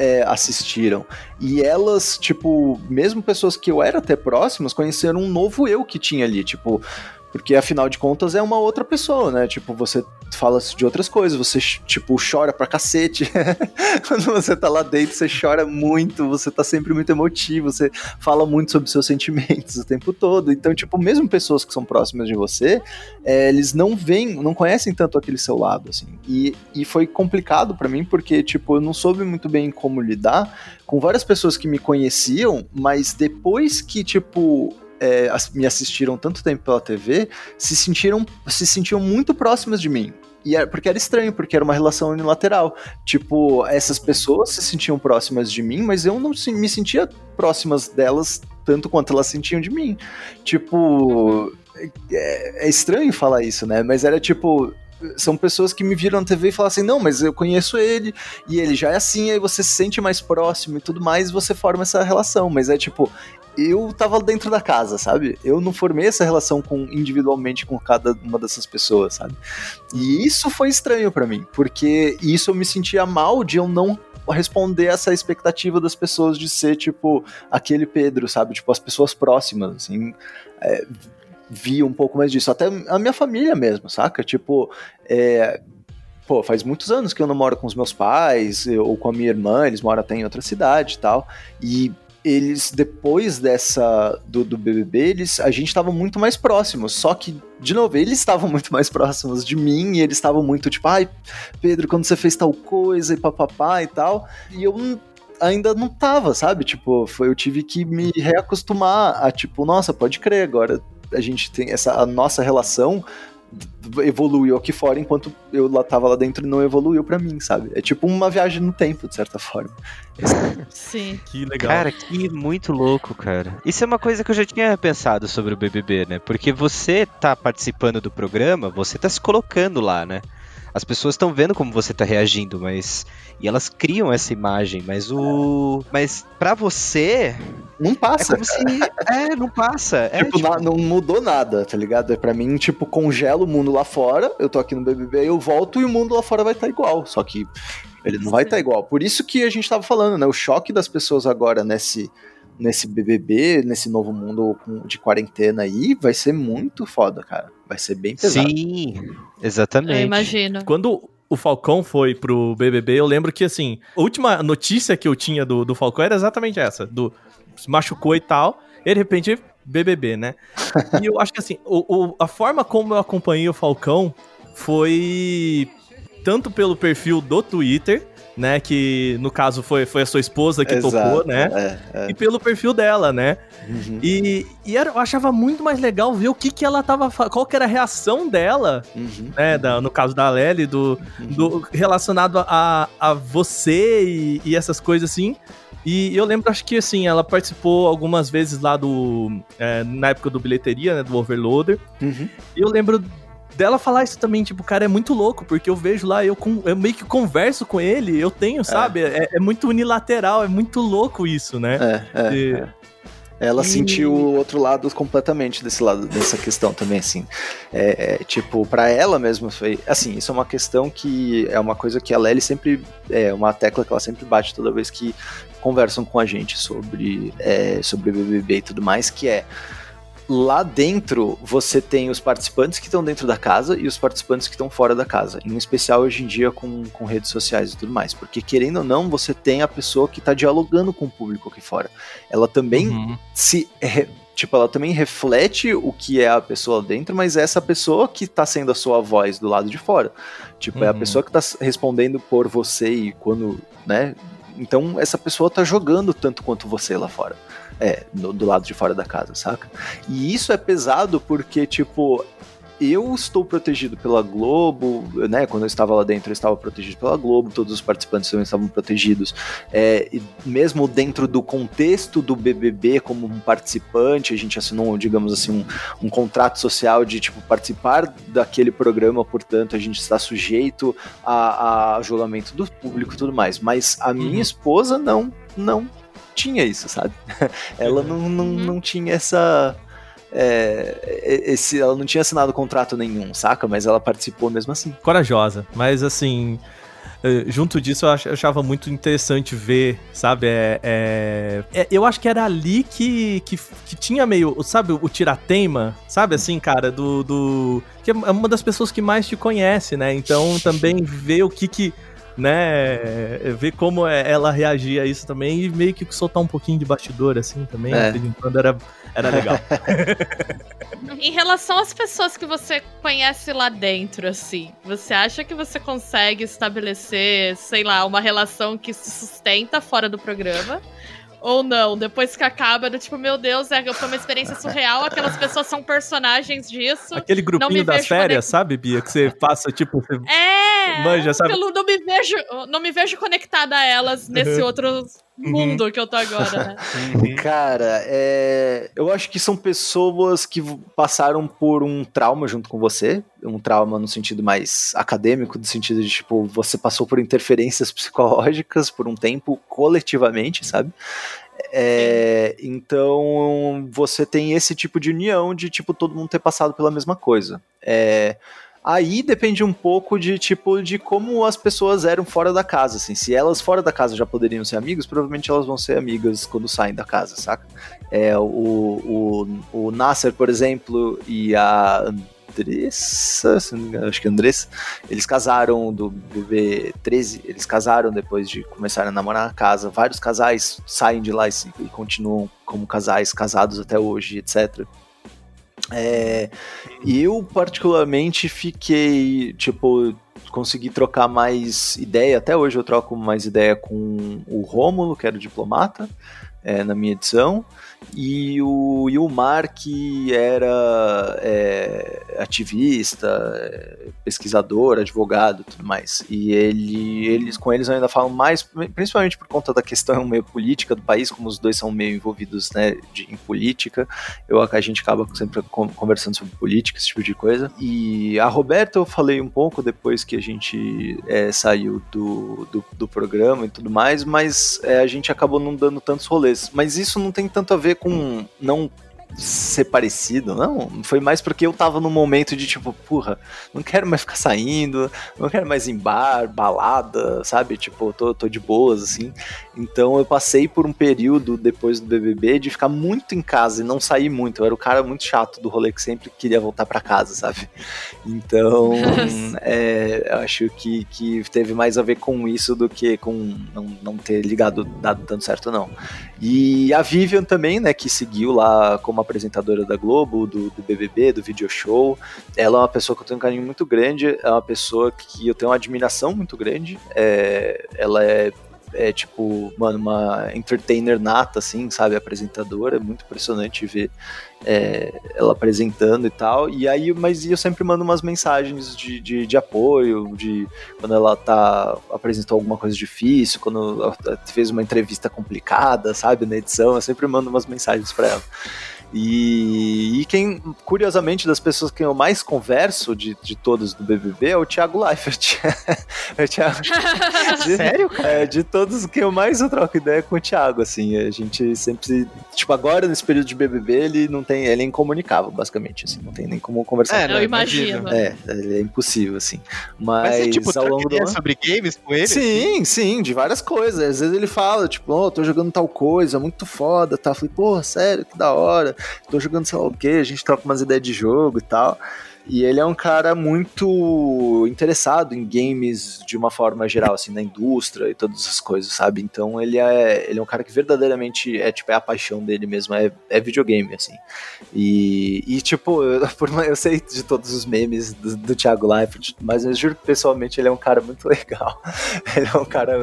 é, assistiram. E elas, tipo, mesmo pessoas que eu era até próximas, conheceram um novo eu que tinha ali. Tipo, Porque afinal de contas é uma outra pessoa, né? Tipo, você fala de outras coisas, você, tipo, chora pra cacete. Quando você tá lá dentro, você chora muito, você tá sempre muito emotivo, você fala muito sobre seus sentimentos o tempo todo. Então, tipo, mesmo pessoas que são próximas de você, é, eles não veem, não conhecem tanto aquele seu lado, assim. E, e foi complicado para mim, porque, tipo, eu não soube muito bem como lidar com várias pessoas que me conheciam, mas depois que, tipo, é, me assistiram tanto tempo pela TV, se sentiram, se sentiam muito próximas de mim. E era, porque era estranho, porque era uma relação unilateral. Tipo, essas pessoas se sentiam próximas de mim, mas eu não me sentia próximas delas tanto quanto elas sentiam de mim. Tipo, é, é estranho falar isso, né? Mas era tipo, são pessoas que me viram na TV e falam assim: não, mas eu conheço ele e ele já é assim, aí você se sente mais próximo e tudo mais, você forma essa relação. Mas é tipo, eu tava dentro da casa, sabe? Eu não formei essa relação com individualmente com cada uma dessas pessoas, sabe? E isso foi estranho para mim, porque isso eu me sentia mal de eu não responder essa expectativa das pessoas de ser, tipo, aquele Pedro, sabe? Tipo, as pessoas próximas, assim. É, vi um pouco mais disso. Até a minha família mesmo, saca? Tipo, é, pô, faz muitos anos que eu não moro com os meus pais ou com a minha irmã, eles moram até em outra cidade e tal. E eles, depois dessa do, do BBB, eles, a gente estava muito mais próximos. Só que, de novo, eles estavam muito mais próximos de mim e eles estavam muito tipo, ai, Pedro, quando você fez tal coisa e papapá e tal. E eu ainda não tava, sabe? Tipo, foi, eu tive que me reacostumar a, tipo, nossa, pode crer, agora a gente tem essa a nossa relação evoluiu aqui fora enquanto eu lá tava lá dentro e não evoluiu para mim, sabe? É tipo uma viagem no tempo, de certa forma. Sim. Que legal. Cara, que muito louco, cara. Isso é uma coisa que eu já tinha pensado sobre o BBB, né? Porque você tá participando do programa, você tá se colocando lá, né? As pessoas estão vendo como você tá reagindo, mas e elas criam essa imagem, mas o mas para você não passa. É como se é, não passa. É, tipo, tipo... não mudou nada, tá ligado? É para mim, tipo, congela o mundo lá fora, eu tô aqui no BBB, eu volto e o mundo lá fora vai estar tá igual, só que ele não vai estar tá igual. Por isso que a gente tava falando, né? O choque das pessoas agora nesse nesse BBB, nesse novo mundo de quarentena aí, vai ser muito foda, cara. Vai ser bem pesado. Sim, exatamente. Eu imagino. Quando o Falcão foi pro BBB, eu lembro que, assim, a última notícia que eu tinha do, do Falcão era exatamente essa, do se machucou e tal, e de repente BBB, né? e eu acho que, assim, o, o, a forma como eu acompanhei o Falcão foi tanto pelo perfil do Twitter, né? Que no caso foi, foi a sua esposa que Exato, tocou, né? É, é. E pelo perfil dela, né? Uhum. E, e era, eu achava muito mais legal ver o que, que ela tava. Qual que era a reação dela, uhum. né? Da, no caso da Lely, do, uhum. do, relacionado a, a você e, e essas coisas assim. E eu lembro, acho que assim, ela participou algumas vezes lá do. É, na época do bilheteria, né? Do Overloader. Uhum. E eu lembro dela falar isso também, tipo, cara, é muito louco, porque eu vejo lá, eu, com, eu meio que converso com ele, eu tenho, sabe? É, é, é muito unilateral, é muito louco isso, né? É, é. E... é. Ela sentiu o outro lado completamente desse lado, dessa questão também, assim. É, é, tipo, para ela mesmo foi. Assim, isso é uma questão que é uma coisa que a Lely sempre. É uma tecla que ela sempre bate toda vez que conversam com a gente sobre, é, sobre BBB e tudo mais, que é lá dentro você tem os participantes que estão dentro da casa e os participantes que estão fora da casa. Em especial hoje em dia com, com redes sociais e tudo mais. Porque querendo ou não, você tem a pessoa que está dialogando com o público aqui fora. Ela também uhum. se. Tipo, ela também reflete o que é a pessoa dentro, mas é essa pessoa que está sendo a sua voz do lado de fora. Tipo, uhum. é a uhum. pessoa que está respondendo por você e quando, né? Então, essa pessoa está jogando tanto quanto você lá fora. É, no, do lado de fora da casa, saca? E isso é pesado porque, tipo, eu estou protegido pela Globo, né? Quando eu estava lá dentro, eu estava protegido pela Globo, todos os participantes também estavam protegidos. É, mesmo dentro do contexto do BBB, como um participante, a gente assinou, digamos assim, um, um contrato social de tipo participar daquele programa, portanto, a gente está sujeito a, a julgamento do público e tudo mais. Mas a minha uhum. esposa não, não tinha isso, sabe? ela não, não, uhum. não tinha essa. É, esse, ela não tinha assinado contrato nenhum, saca? Mas ela participou mesmo assim. Corajosa, mas assim. eh, junto disso eu ach- eu achava muito interessante ver, sabe? É, é- é- eu acho que era ali que, que, que tinha meio, sabe, o tiratema, sabe assim, cara, do, do. Que é uma das pessoas que mais te conhece, né? Então também ver o que que. Né, ver como é- ela reagia a isso também e meio que soltar um pouquinho de bastidor, assim, também, É. quando era, era legal. Em relação às pessoas que você conhece lá dentro, assim, você acha que você consegue estabelecer, sei lá, uma relação que se sustenta fora do programa? Ou não? Depois que acaba, do tipo, meu Deus, é, foi uma experiência surreal, aquelas pessoas são personagens disso. Aquele grupinho das férias, sabe, Bia? Que você passa, tipo, você É! Manja, sabe? Eu não, não me vejo, não me vejo conectada a elas nesse outro mundo que eu tô agora, né? Cara, é... eu acho que são pessoas que passaram por um trauma junto com você, um trauma no sentido mais acadêmico, no sentido de tipo, você passou por interferências psicológicas por um tempo coletivamente, sabe? É, então você tem esse tipo de união de tipo todo mundo ter passado pela mesma coisa. É, Aí depende um pouco de tipo de como as pessoas eram fora da casa, assim. Se elas fora da casa já poderiam ser amigos, provavelmente elas vão ser amigas quando saem da casa, saca? É, o, o, o Nasser, por exemplo, e a Andressa, acho que é Andressa, eles casaram do bebê 13, eles casaram depois de começarem a namorar na casa. Vários casais saem de lá e, e continuam como casais casados até hoje, etc. É, eu, particularmente, fiquei, tipo, consegui trocar mais ideia. Até hoje eu troco mais ideia com o Rômulo, que era o diplomata, é, na minha edição. E o, e o Mar, que era é, ativista, pesquisador, advogado tudo mais. E ele, eles, com eles eu ainda falo mais, principalmente por conta da questão meio política do país, como os dois são meio envolvidos né, de, em política. Eu, a gente acaba sempre con- conversando sobre política, esse tipo de coisa. E a Roberta eu falei um pouco depois que a gente é, saiu do, do, do programa e tudo mais, mas é, a gente acabou não dando tantos rolês. Mas isso não tem tanto a ver com não ser parecido, não. Foi mais porque eu tava num momento de tipo, porra, não quero mais ficar saindo, não quero mais ir em bar, balada, sabe? Tipo, tô, tô de boas, assim. Então eu passei por um período depois do BBB de ficar muito em casa e não sair muito. Eu era o cara muito chato do rolê que sempre queria voltar pra casa, sabe? Então, é, eu acho que, que teve mais a ver com isso do que com não, não ter ligado, dado tanto certo, não. E a Vivian também, né, que seguiu lá como apresentadora da Globo, do, do BBB, do video show. Ela é uma pessoa que eu tenho um carinho muito grande, é uma pessoa que eu tenho uma admiração muito grande. É, ela é é tipo, mano, uma entertainer nata, assim, sabe? Apresentadora, é muito impressionante ver é, ela apresentando e tal. E aí, mas eu sempre mando umas mensagens de, de, de apoio, de quando ela tá apresentou alguma coisa difícil, quando fez uma entrevista complicada, sabe, na edição, eu sempre mando umas mensagens para ela. E, e, quem, curiosamente, das pessoas que eu mais converso de, de todos do BBB é o Thiago Leifert. é o Thiago, de, Sério, cara? É, de todos que eu mais eu troco ideia com o Thiago, assim, a gente sempre, tipo, agora nesse período de BBB ele não tem, ele é incomunicável, basicamente, assim, não tem nem como conversar. É, Eu não, imagino. É, ele é impossível, assim. Mas, Mas você, tipo, ao longo do ideia ano... sobre games com ele? Sim, sim, de várias coisas. Às vezes ele fala, tipo, oh, tô jogando tal coisa, muito foda, tá? Eu falei, porra, sério, que da hora. Tô jogando sei lá o quê, a gente troca umas ideias de jogo e tal. E ele é um cara muito interessado em games de uma forma geral, assim, na indústria e todas essas coisas, sabe? Então ele é, ele é um cara que verdadeiramente é, tipo, é a paixão dele mesmo, é, é videogame, assim. E, e tipo, eu, eu sei de todos os memes do, do Thiago Leifert, mas eu juro que pessoalmente ele é um cara muito legal. ele é um cara,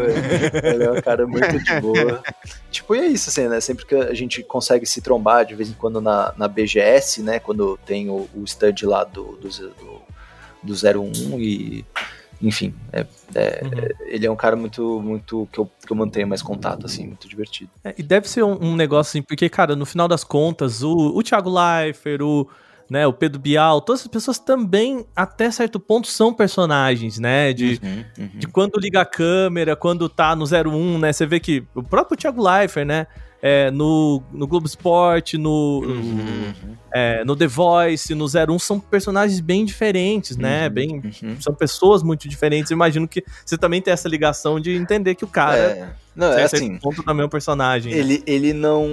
ele é um cara muito de boa. Tipo, e é isso, assim, né? Sempre que a gente consegue se trombar de vez em quando na, na BGS, né? Quando tem o, o stand lá do, do, do, do 01 e. Enfim, é, é, ele é um cara muito, muito que eu, que eu mantenho mais contato, assim, muito divertido. É, e deve ser um, um negócio assim, porque, cara, no final das contas, o, o Thiago Leifert, o, né, o Pedro Bial, todas as pessoas também, até certo ponto, são personagens, né? De, Uhum, uhum. de quando liga a câmera, quando tá no 01, né? Você vê que o próprio Thiago Leifert, né? É, no, no Globo Esporte, no, Uhum. é, no The Voice, no 01, são personagens bem diferentes, né? Uhum, Bem, uhum. são pessoas muito diferentes. Eu imagino que você também tem essa ligação de entender que o cara É. Não, é assim. ponto também é um personagem. né? Ele, ele não.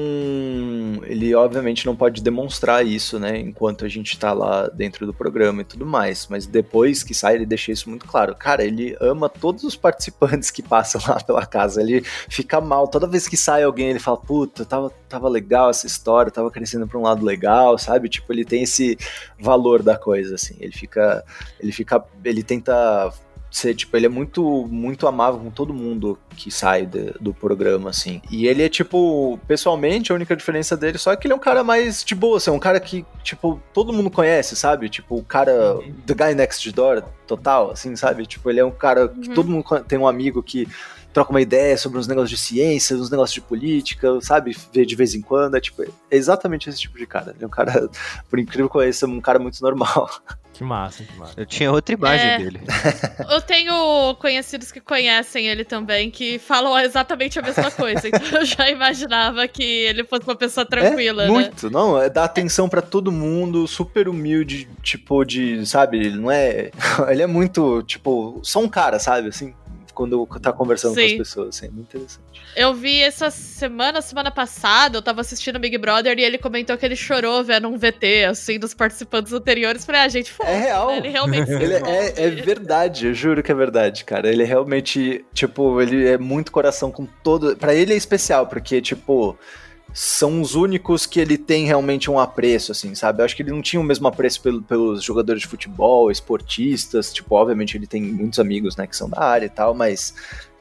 Ele obviamente não pode demonstrar isso, né? Enquanto a gente tá lá dentro do programa e tudo mais. Mas depois que sai, ele deixa isso muito claro. Cara, ele ama todos os participantes que passam lá pela casa. Ele fica mal. Toda vez que sai alguém, ele fala: Puta, tava, tava legal essa história, tava crescendo pra um lado legal, sabe? Tipo, ele tem esse valor da coisa, assim. Ele fica. Ele fica. Ele tenta ser, tipo, ele é muito, muito amável com todo mundo que sai de- do programa, assim. E ele é, tipo, pessoalmente, a única diferença dele só é que ele é um cara mais de boa, assim, um cara que, tipo, todo mundo conhece, sabe? Tipo, o cara, the guy next door, total, assim, sabe? Tipo, ele é um cara que Uhum. todo mundo tem um amigo que troca uma ideia sobre uns negócios de ciência, uns negócios de política, sabe? Vê de vez em quando, é, tipo, é exatamente esse tipo de cara. Ele é um cara, por incrível que pareça, um cara muito normal. Que massa, que massa. Eu tinha outra imagem É. dele. Eu tenho conhecidos que conhecem ele também, que falam exatamente a mesma coisa. Então eu já imaginava que ele fosse uma pessoa tranquila, é, né? Muito, não, é dar atenção pra todo mundo, super humilde, tipo, de, sabe, ele não é, ele é muito, tipo, só um cara, sabe, assim, quando tá conversando com Sim. as pessoas, assim, é muito interessante. Eu vi essa semana, semana passada, eu tava assistindo Big Brother e ele comentou que ele chorou vendo um VT, assim, dos participantes anteriores. Falei, ah, gente, foda É real. Ele realmente Ele é, é verdade, eu juro que é verdade, cara. Ele realmente, tipo, ele é muito coração com todo. Pra ele é especial, porque, tipo, são os únicos que ele tem realmente um apreço, assim, sabe? Eu acho que ele não tinha o mesmo apreço pelo- pelos jogadores de futebol, esportistas. Tipo, obviamente ele tem muitos amigos, né, que são da área e tal, mas.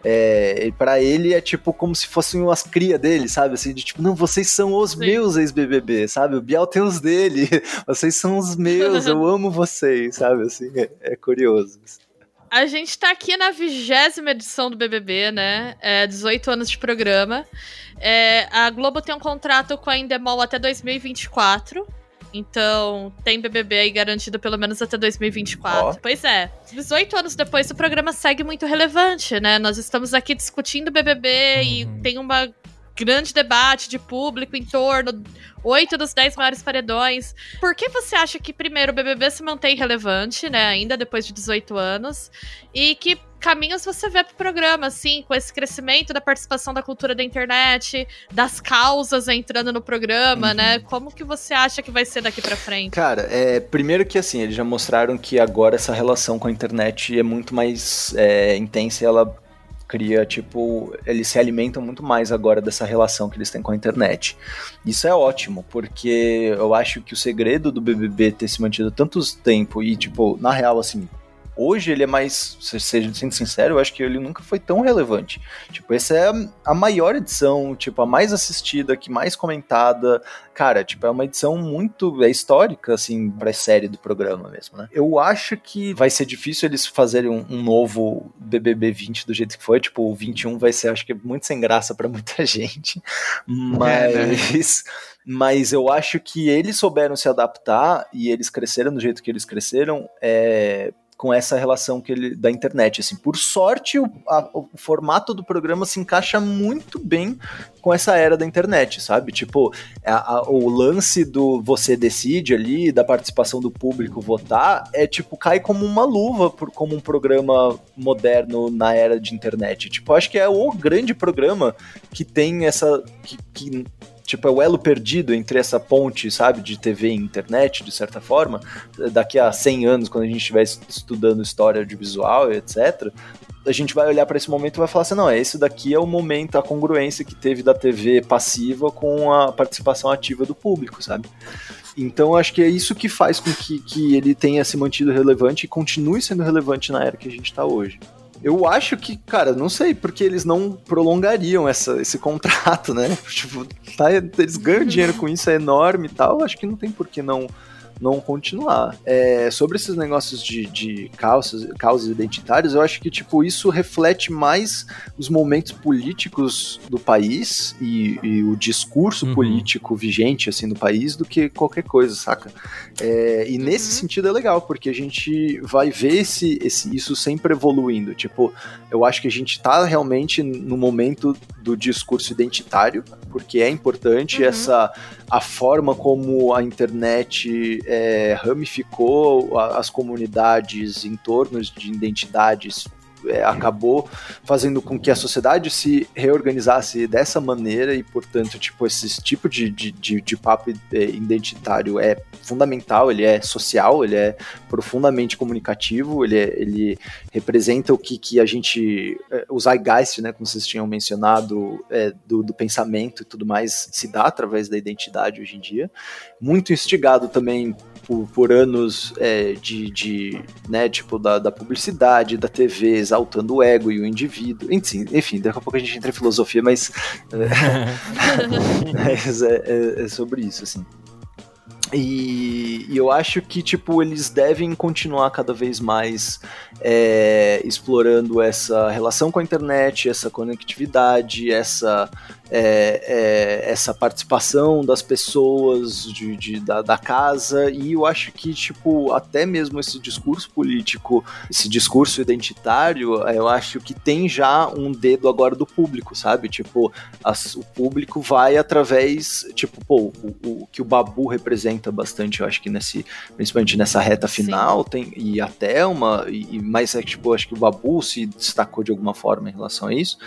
É, para ele é tipo como se fossem umas cria dele, sabe? Assim, de tipo, não, vocês são os Sim. meus ex-BBB, sabe? O Biel tem os dele, vocês são os meus, eu amo vocês, sabe? Assim, é, é curioso. A gente tá aqui na vigésima edição do BBB, né? É, 18 anos de programa. É, a Globo tem um contrato com a Endemol até 2024. Então, tem BBB aí garantido pelo menos até 2024. Ó. Pois é. 18 anos depois, o programa segue muito relevante, né? Nós estamos aqui discutindo BBB e Uhum. tem uma grande debate de público em torno oito dos dez maiores paredões. Por que você acha que, primeiro, o BBB se mantém relevante, né? Ainda depois de 18 anos? E que caminhos você vê pro programa, assim, com esse crescimento da participação da cultura da internet, das causas entrando no programa, Uhum. né? Como que você acha que vai ser daqui pra frente? Cara, é, primeiro que assim, eles já mostraram que agora essa relação com a internet é muito mais é, intensa e ela cria, tipo, eles se alimentam muito mais agora dessa relação que eles têm com a internet. Isso é ótimo, porque eu acho que o segredo do BBB ter se mantido tanto tempo e, tipo, na real, assim, hoje ele é mais, se- seja sendo sincero, eu acho que ele nunca foi tão relevante. Tipo, essa é a- maior edição, tipo, a mais assistida, que mais comentada. Cara, tipo, é uma edição muito é histórica, assim, pra série do programa mesmo, né? Eu acho que vai ser difícil eles fazerem um, um novo BBB 20 do jeito que foi. Tipo, o 21 vai ser, acho que, muito sem graça pra muita gente. Mas. Mas eu acho que eles souberam se adaptar e eles cresceram do jeito que eles cresceram. É, com essa relação que ele, da internet. Assim, por sorte, o, a- o formato do programa se encaixa muito bem com essa era da internet, sabe? Tipo, a- a- o lance do você decide ali, da participação do público votar, é tipo, cai como uma luva por, como um programa moderno na era de internet. Tipo, acho que é o grande programa que tem essa. que, que Tipo, é o elo perdido entre essa ponte, sabe, de TV e internet, de certa forma. Daqui a 100 anos, quando a gente estiver estudando história audiovisual etc., a gente vai olhar para esse momento e vai falar assim: não, esse daqui é o momento, a congruência que teve da TV passiva com a participação ativa do público, sabe? Então acho que é isso que faz com que, que ele tenha se mantido relevante e continue sendo relevante na era que a gente está hoje. Eu acho que, cara, não sei porque eles não prolongariam essa, esse contrato, né? Tipo, tá, eles ganham dinheiro com isso, é enorme e tal. Acho que não tem por que não, não continuar. É, sobre esses negócios de, de causas, causas identitárias, eu acho que, tipo, isso reflete mais os momentos políticos do país e, e o discurso Uhum. político vigente, assim, do país do que qualquer coisa, saca? É, e nesse Uhum. sentido é legal, porque a gente vai ver esse, esse, isso sempre evoluindo. Tipo, eu acho que a gente tá realmente no momento do discurso identitário, porque é importante Uhum. essa a forma como a internet é, ramificou as comunidades em torno de identidades é, acabou fazendo com que a sociedade se reorganizasse dessa maneira e, portanto, tipo, esse tipo de, de, de, de papo identitário é fundamental, ele é social, ele é profundamente comunicativo, ele, é- ele representa o que, que a gente, é, o zeitgeist, né, como vocês tinham mencionado, é, do, do pensamento e tudo mais, se dá através da identidade hoje em dia. Muito instigado também por, por anos é, de, de, né, tipo, da, da publicidade, da TV, exaltando o ego e o indivíduo. Enfim, enfim, daqui a pouco a gente entra em filosofia, mas, é, mas é, é- é sobre isso, assim. E, e eu acho que, tipo, eles devem continuar cada vez mais é, explorando essa relação com a internet, essa conectividade, essa, é, é, essa participação das pessoas de, de- da, da casa. E eu acho que, tipo, até mesmo esse discurso político, esse discurso identitário, eu acho que tem já um dedo agora do público, sabe? Tipo, as- o público vai através, tipo, pô, o, o que o Babu representa bastante, eu acho que nesse, principalmente nessa reta Sim. final, tem, e até uma, e, mas é que, tipo, eu acho que o Babu se destacou de alguma forma em relação a isso,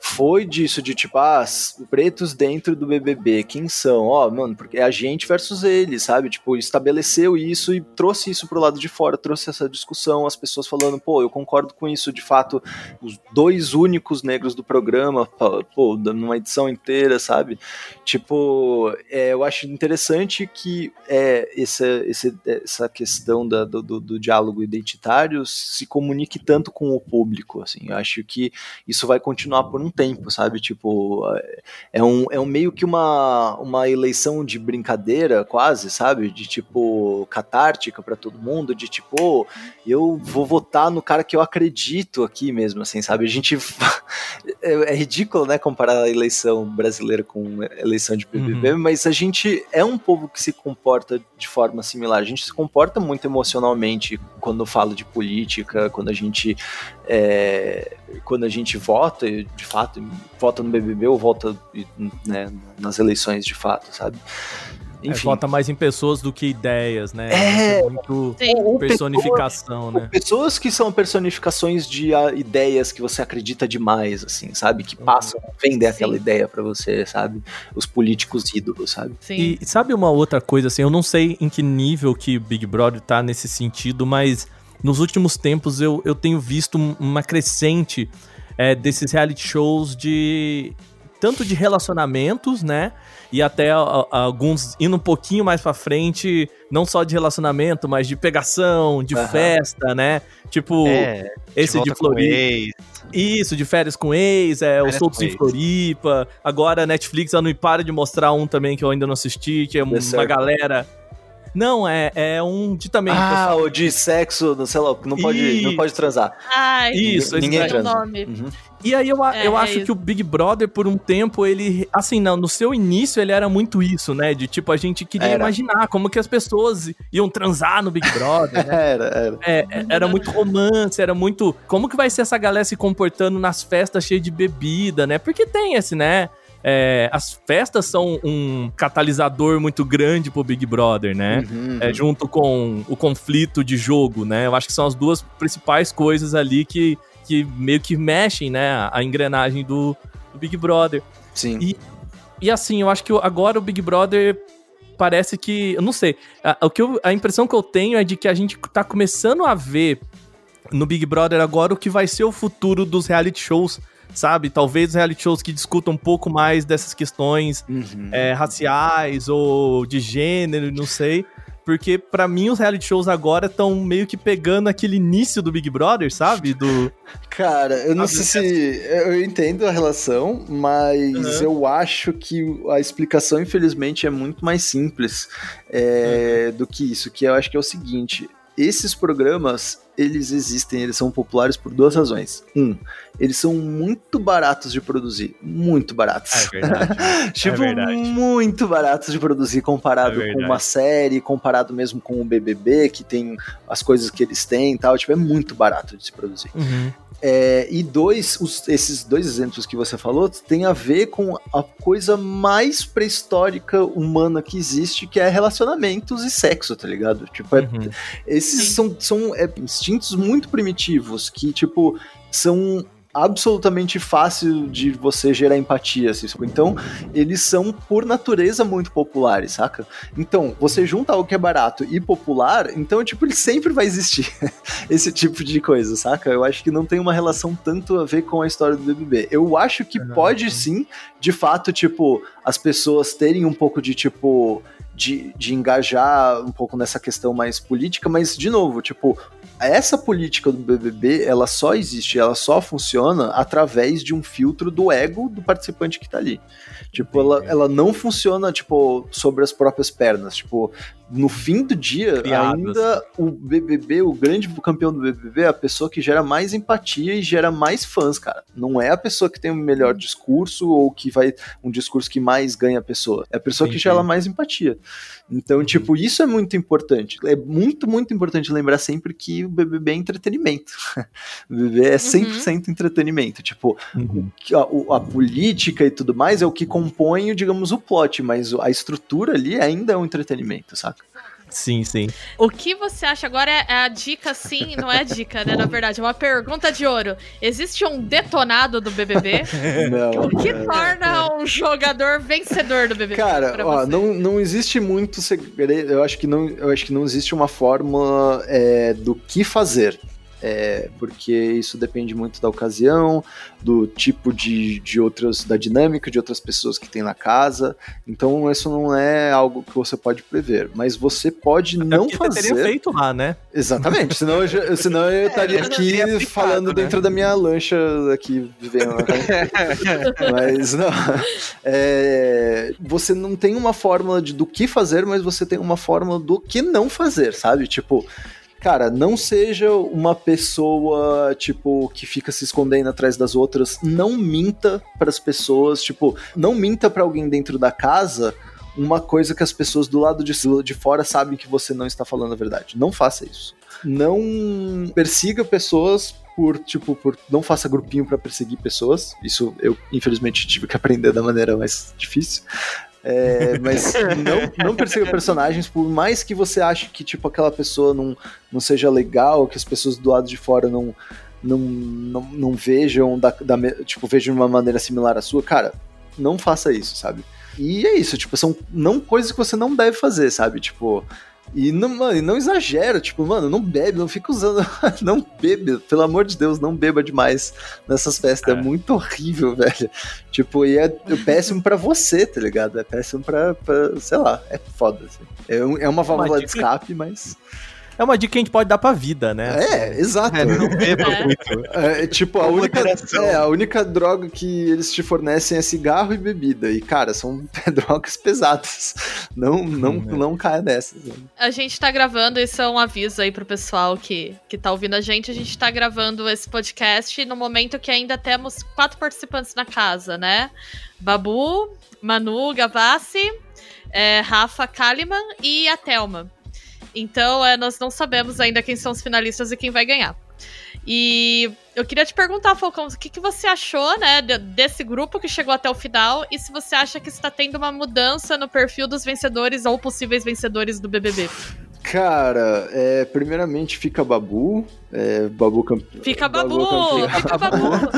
foi disso, de tipo, ah, pretos dentro do BBB, quem são? Ó, mano, porque é a gente versus eles, sabe? Tipo, estabeleceu isso e trouxe isso pro lado de fora, trouxe essa discussão, as pessoas falando, pô, eu concordo com isso, de fato, os dois únicos negros do programa, pô, numa edição inteira, sabe? Tipo, é, eu acho interessante que é, essa, essa questão da- do, do- do diálogo identitário se comunique tanto com o público, assim, eu acho que isso vai continuar por um tempo, sabe? Tipo, é- é um, é um meio que uma, uma eleição de brincadeira, quase, sabe? De tipo, catártica pra todo mundo, de tipo, "Ô, eu vou votar no cara que eu acredito aqui mesmo, assim, sabe? A gente. é, é ridículo, né, comparar a eleição brasileira com a eleição de BBB, mas a gente é um povo que se comporta de forma similar. A gente se comporta muito emocionalmente quando fala de política, quando a gente. É, quando a gente vota, de fato, vota no BBB ou vota né, nas eleições de fato, sabe? É, vota mais em pessoas do que ideias, né? É. muito Sim. Personificação, Ou né? Pessoas que são personificações de ah, ideias que você acredita demais, assim, sabe? Que passam, vendem aquela Sim. ideia pra você, sabe? Os políticos ídolos, sabe? Sim. E sabe uma outra coisa, assim, eu não sei em que nível que Big Brother tá nesse sentido, mas nos últimos tempos eu, eu tenho visto um- uma crescente é, desses reality shows de. tanto de relacionamentos, né? E até a- a- alguns indo um pouquinho mais pra frente, não só de relacionamento, mas de pegação, de Aham. festa, né? Tipo, É, esse de com Floripa. Isso, de férias com ex, é, o Soltos em. Floripa. Agora a Netflix ela não para de mostrar um também que eu ainda não assisti, que é uma Circle. galera. Não, é, é um de também. Ah, pessoal. o de sexo, não sei lá, que não pode, não pode transar. Ai, Isso, Ninguém um transa. nome. Uhum. E aí eu, É, eu é acho isso. que o Big Brother, por um tempo, ele. Assim, não, no seu início ele era muito isso, né? De tipo, a gente queria Era. imaginar como que as pessoas iam transar no Big Brother, né? Era, era. É, é, era muito romance, era muito. Como que vai ser essa galera se comportando nas festas cheias de bebida, né? Porque tem esse, né? É, as festas são um catalisador muito grande pro Big Brother, né? Uhum, É, junto com o conflito de jogo, né? Eu acho que são as duas principais coisas ali que, que meio que mexem, né? A, engrenagem do, do Big Brother. Sim. E- E assim, eu acho que agora o Big Brother parece que. Eu não sei. A, o que eu- a impressão que eu tenho é de que a gente tá começando a ver no Big Brother agora o que vai ser o futuro dos reality shows, sabe? Talvez reality shows que discutam um pouco mais dessas questões Uhum. é, raciais ou de gênero, não sei. Porque pra mim os reality shows agora estão meio que pegando aquele início do Big Brother, sabe? Do Cara, eu não Ah, sei se. Eu entendo a relação, mas Uhum. eu acho que a explicação, infelizmente, é muito mais simples é, Uhum. do que isso. Que eu acho que é o seguinte: esses programas, eles existem, eles são populares por duas razões. Um, eles são muito baratos de produzir. Muito baratos. verdade. tipo, verdade. muito baratos de produzir comparado É com uma série, comparado mesmo com o BBB, que tem as coisas que eles têm e tal. Tipo, é muito barato de se produzir. Uhum. É, e dois, os- esses dois exemplos que você falou têm a ver com a coisa mais pré-histórica humana que existe, que é relacionamentos e sexo, tá ligado? Tipo, é- Uhum. esses são, são é, instintos muito primitivos que, tipo, são absolutamente fácil de você gerar empatia, assim, então eles são por natureza muito populares, saca? Então, você junta algo que é barato e popular, então, tipo, ele sempre vai existir esse tipo de coisa, saca? Eu acho que não tem uma relação tanto a ver com a história do BBB. Eu acho que pode sim, de fato, tipo, as pessoas terem um pouco de, tipo, de, de engajar um pouco nessa questão mais política, mas, de novo, tipo, essa política do BBB, ela só existe, ela só funciona através de um filtro do ego do participante que tá ali. Tipo, ela, ela não funciona, tipo, sobre as próprias pernas. Tipo, no fim do dia, Criadas. ainda o BBB, o grande campeão do BBB, é a pessoa que gera mais empatia e gera mais fãs, cara. Não é a pessoa que tem o melhor discurso ou que vai um discurso que mais ganha a pessoa. É a pessoa que Entendi. gera mais empatia. Então, tipo, isso é muito importante. É muito, muito importante lembrar sempre que o BBB é entretenimento. o BBB é 100% entretenimento. Tipo, Uhum. a, a política e tudo mais é o que compõe, digamos, o plot, mas a estrutura ali ainda é um entretenimento, saca? Sim, sim. O que você acha agora é a dica, sim, não é dica, né? Na verdade, é uma pergunta de ouro. Existe um detonado do BBB? Não. O que torna um jogador vencedor do BBB? Cara, ó, não, não existe muito segredo. Eu acho que não, eu acho que não existe uma fórmula é, do que fazer. É, porque isso depende muito da ocasião, do tipo de, de outras, da dinâmica de outras pessoas que tem na casa. Então, isso não é algo que você pode prever. Mas você pode Até não porque você fazer. teria feito lá, né? Exatamente, senão eu, já- senão eu estaria eu não aqui aplicado, falando né? dentro da minha lancha aqui, vivendo. mas não. É, você não tem uma fórmula de, do que fazer, mas você tem uma fórmula do que não fazer, sabe? Tipo, cara, não seja uma pessoa, tipo, que fica se escondendo atrás das outras. Não minta pras pessoas, tipo, não minta pra alguém dentro da casa uma coisa que as pessoas do lado de, de fora sabem que você não está falando a verdade. Não faça isso. Não persiga pessoas por, tipo, por não faça grupinho pra perseguir pessoas. Isso eu, infelizmente, tive que aprender da maneira mais difícil. É, mas não, não persiga personagens, por mais que você ache que, tipo, aquela pessoa não, não seja legal, que as pessoas do lado de fora não, não, não, não vejam, da, da, tipo, vejam de uma maneira similar à sua, cara, não faça isso, sabe? E é isso, tipo, são não coisas que você não deve fazer, sabe? Tipo, e não, mano, não exagera, tipo, mano, não bebe, não fica usando, não bebe, pelo amor de Deus, não beba demais nessas festas, é, É. muito horrível, velho. Tipo, e é péssimo pra você, tá ligado? É péssimo pra, pra sei lá, é foda, assim. É, é uma válvula de escape, mas... É uma dica que a gente pode dar pra vida, né? É, exato. É, não beba É. muito. É, tipo, a única, é, a única droga que eles te fornecem é cigarro e bebida. E, cara, são drogas pesadas. Não, não, Hum, é. não caia nessas. né? A gente tá gravando, isso é um aviso aí pro pessoal que, que tá ouvindo a gente. A gente tá gravando esse podcast no momento que ainda temos quatro participantes na casa, né? Babu, Manu, Gavassi, é, Rafa Kalimann e a Thelma. Então, é, nós não sabemos ainda quem são os finalistas e quem vai ganhar. E eu queria te perguntar, Falcão, o que, que você achou, né, de- desse grupo que chegou até o final e se você acha que está tendo uma mudança no perfil dos vencedores ou possíveis vencedores do BBB? Cara, é, primeiramente fica Babu. É, babu campeão. Fica Babu! campeão. Fica Babu!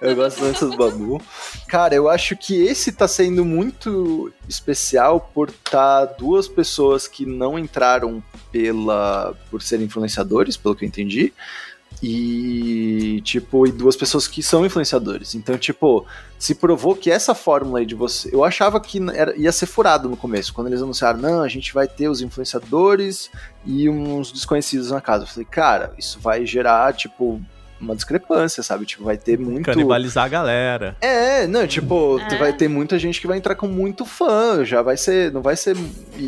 Eu gosto muito do Babu. Cara, eu acho que esse tá sendo muito especial por tá duas pessoas que não entraram pela por serem influenciadores, pelo que eu entendi. E, tipo, e duas pessoas que são influenciadores. Então, tipo, se provou que essa fórmula aí de você. Eu achava que era, ia ser furado no começo, quando eles anunciaram, não, a gente vai ter os influenciadores e uns desconhecidos na casa. Eu falei, cara, isso vai gerar, tipo, uma discrepância, sabe? Tipo, vai ter muito. Canibalizar a galera. É, não, tipo, É. vai ter muita gente que vai entrar com muito fã, já vai ser. Não vai ser,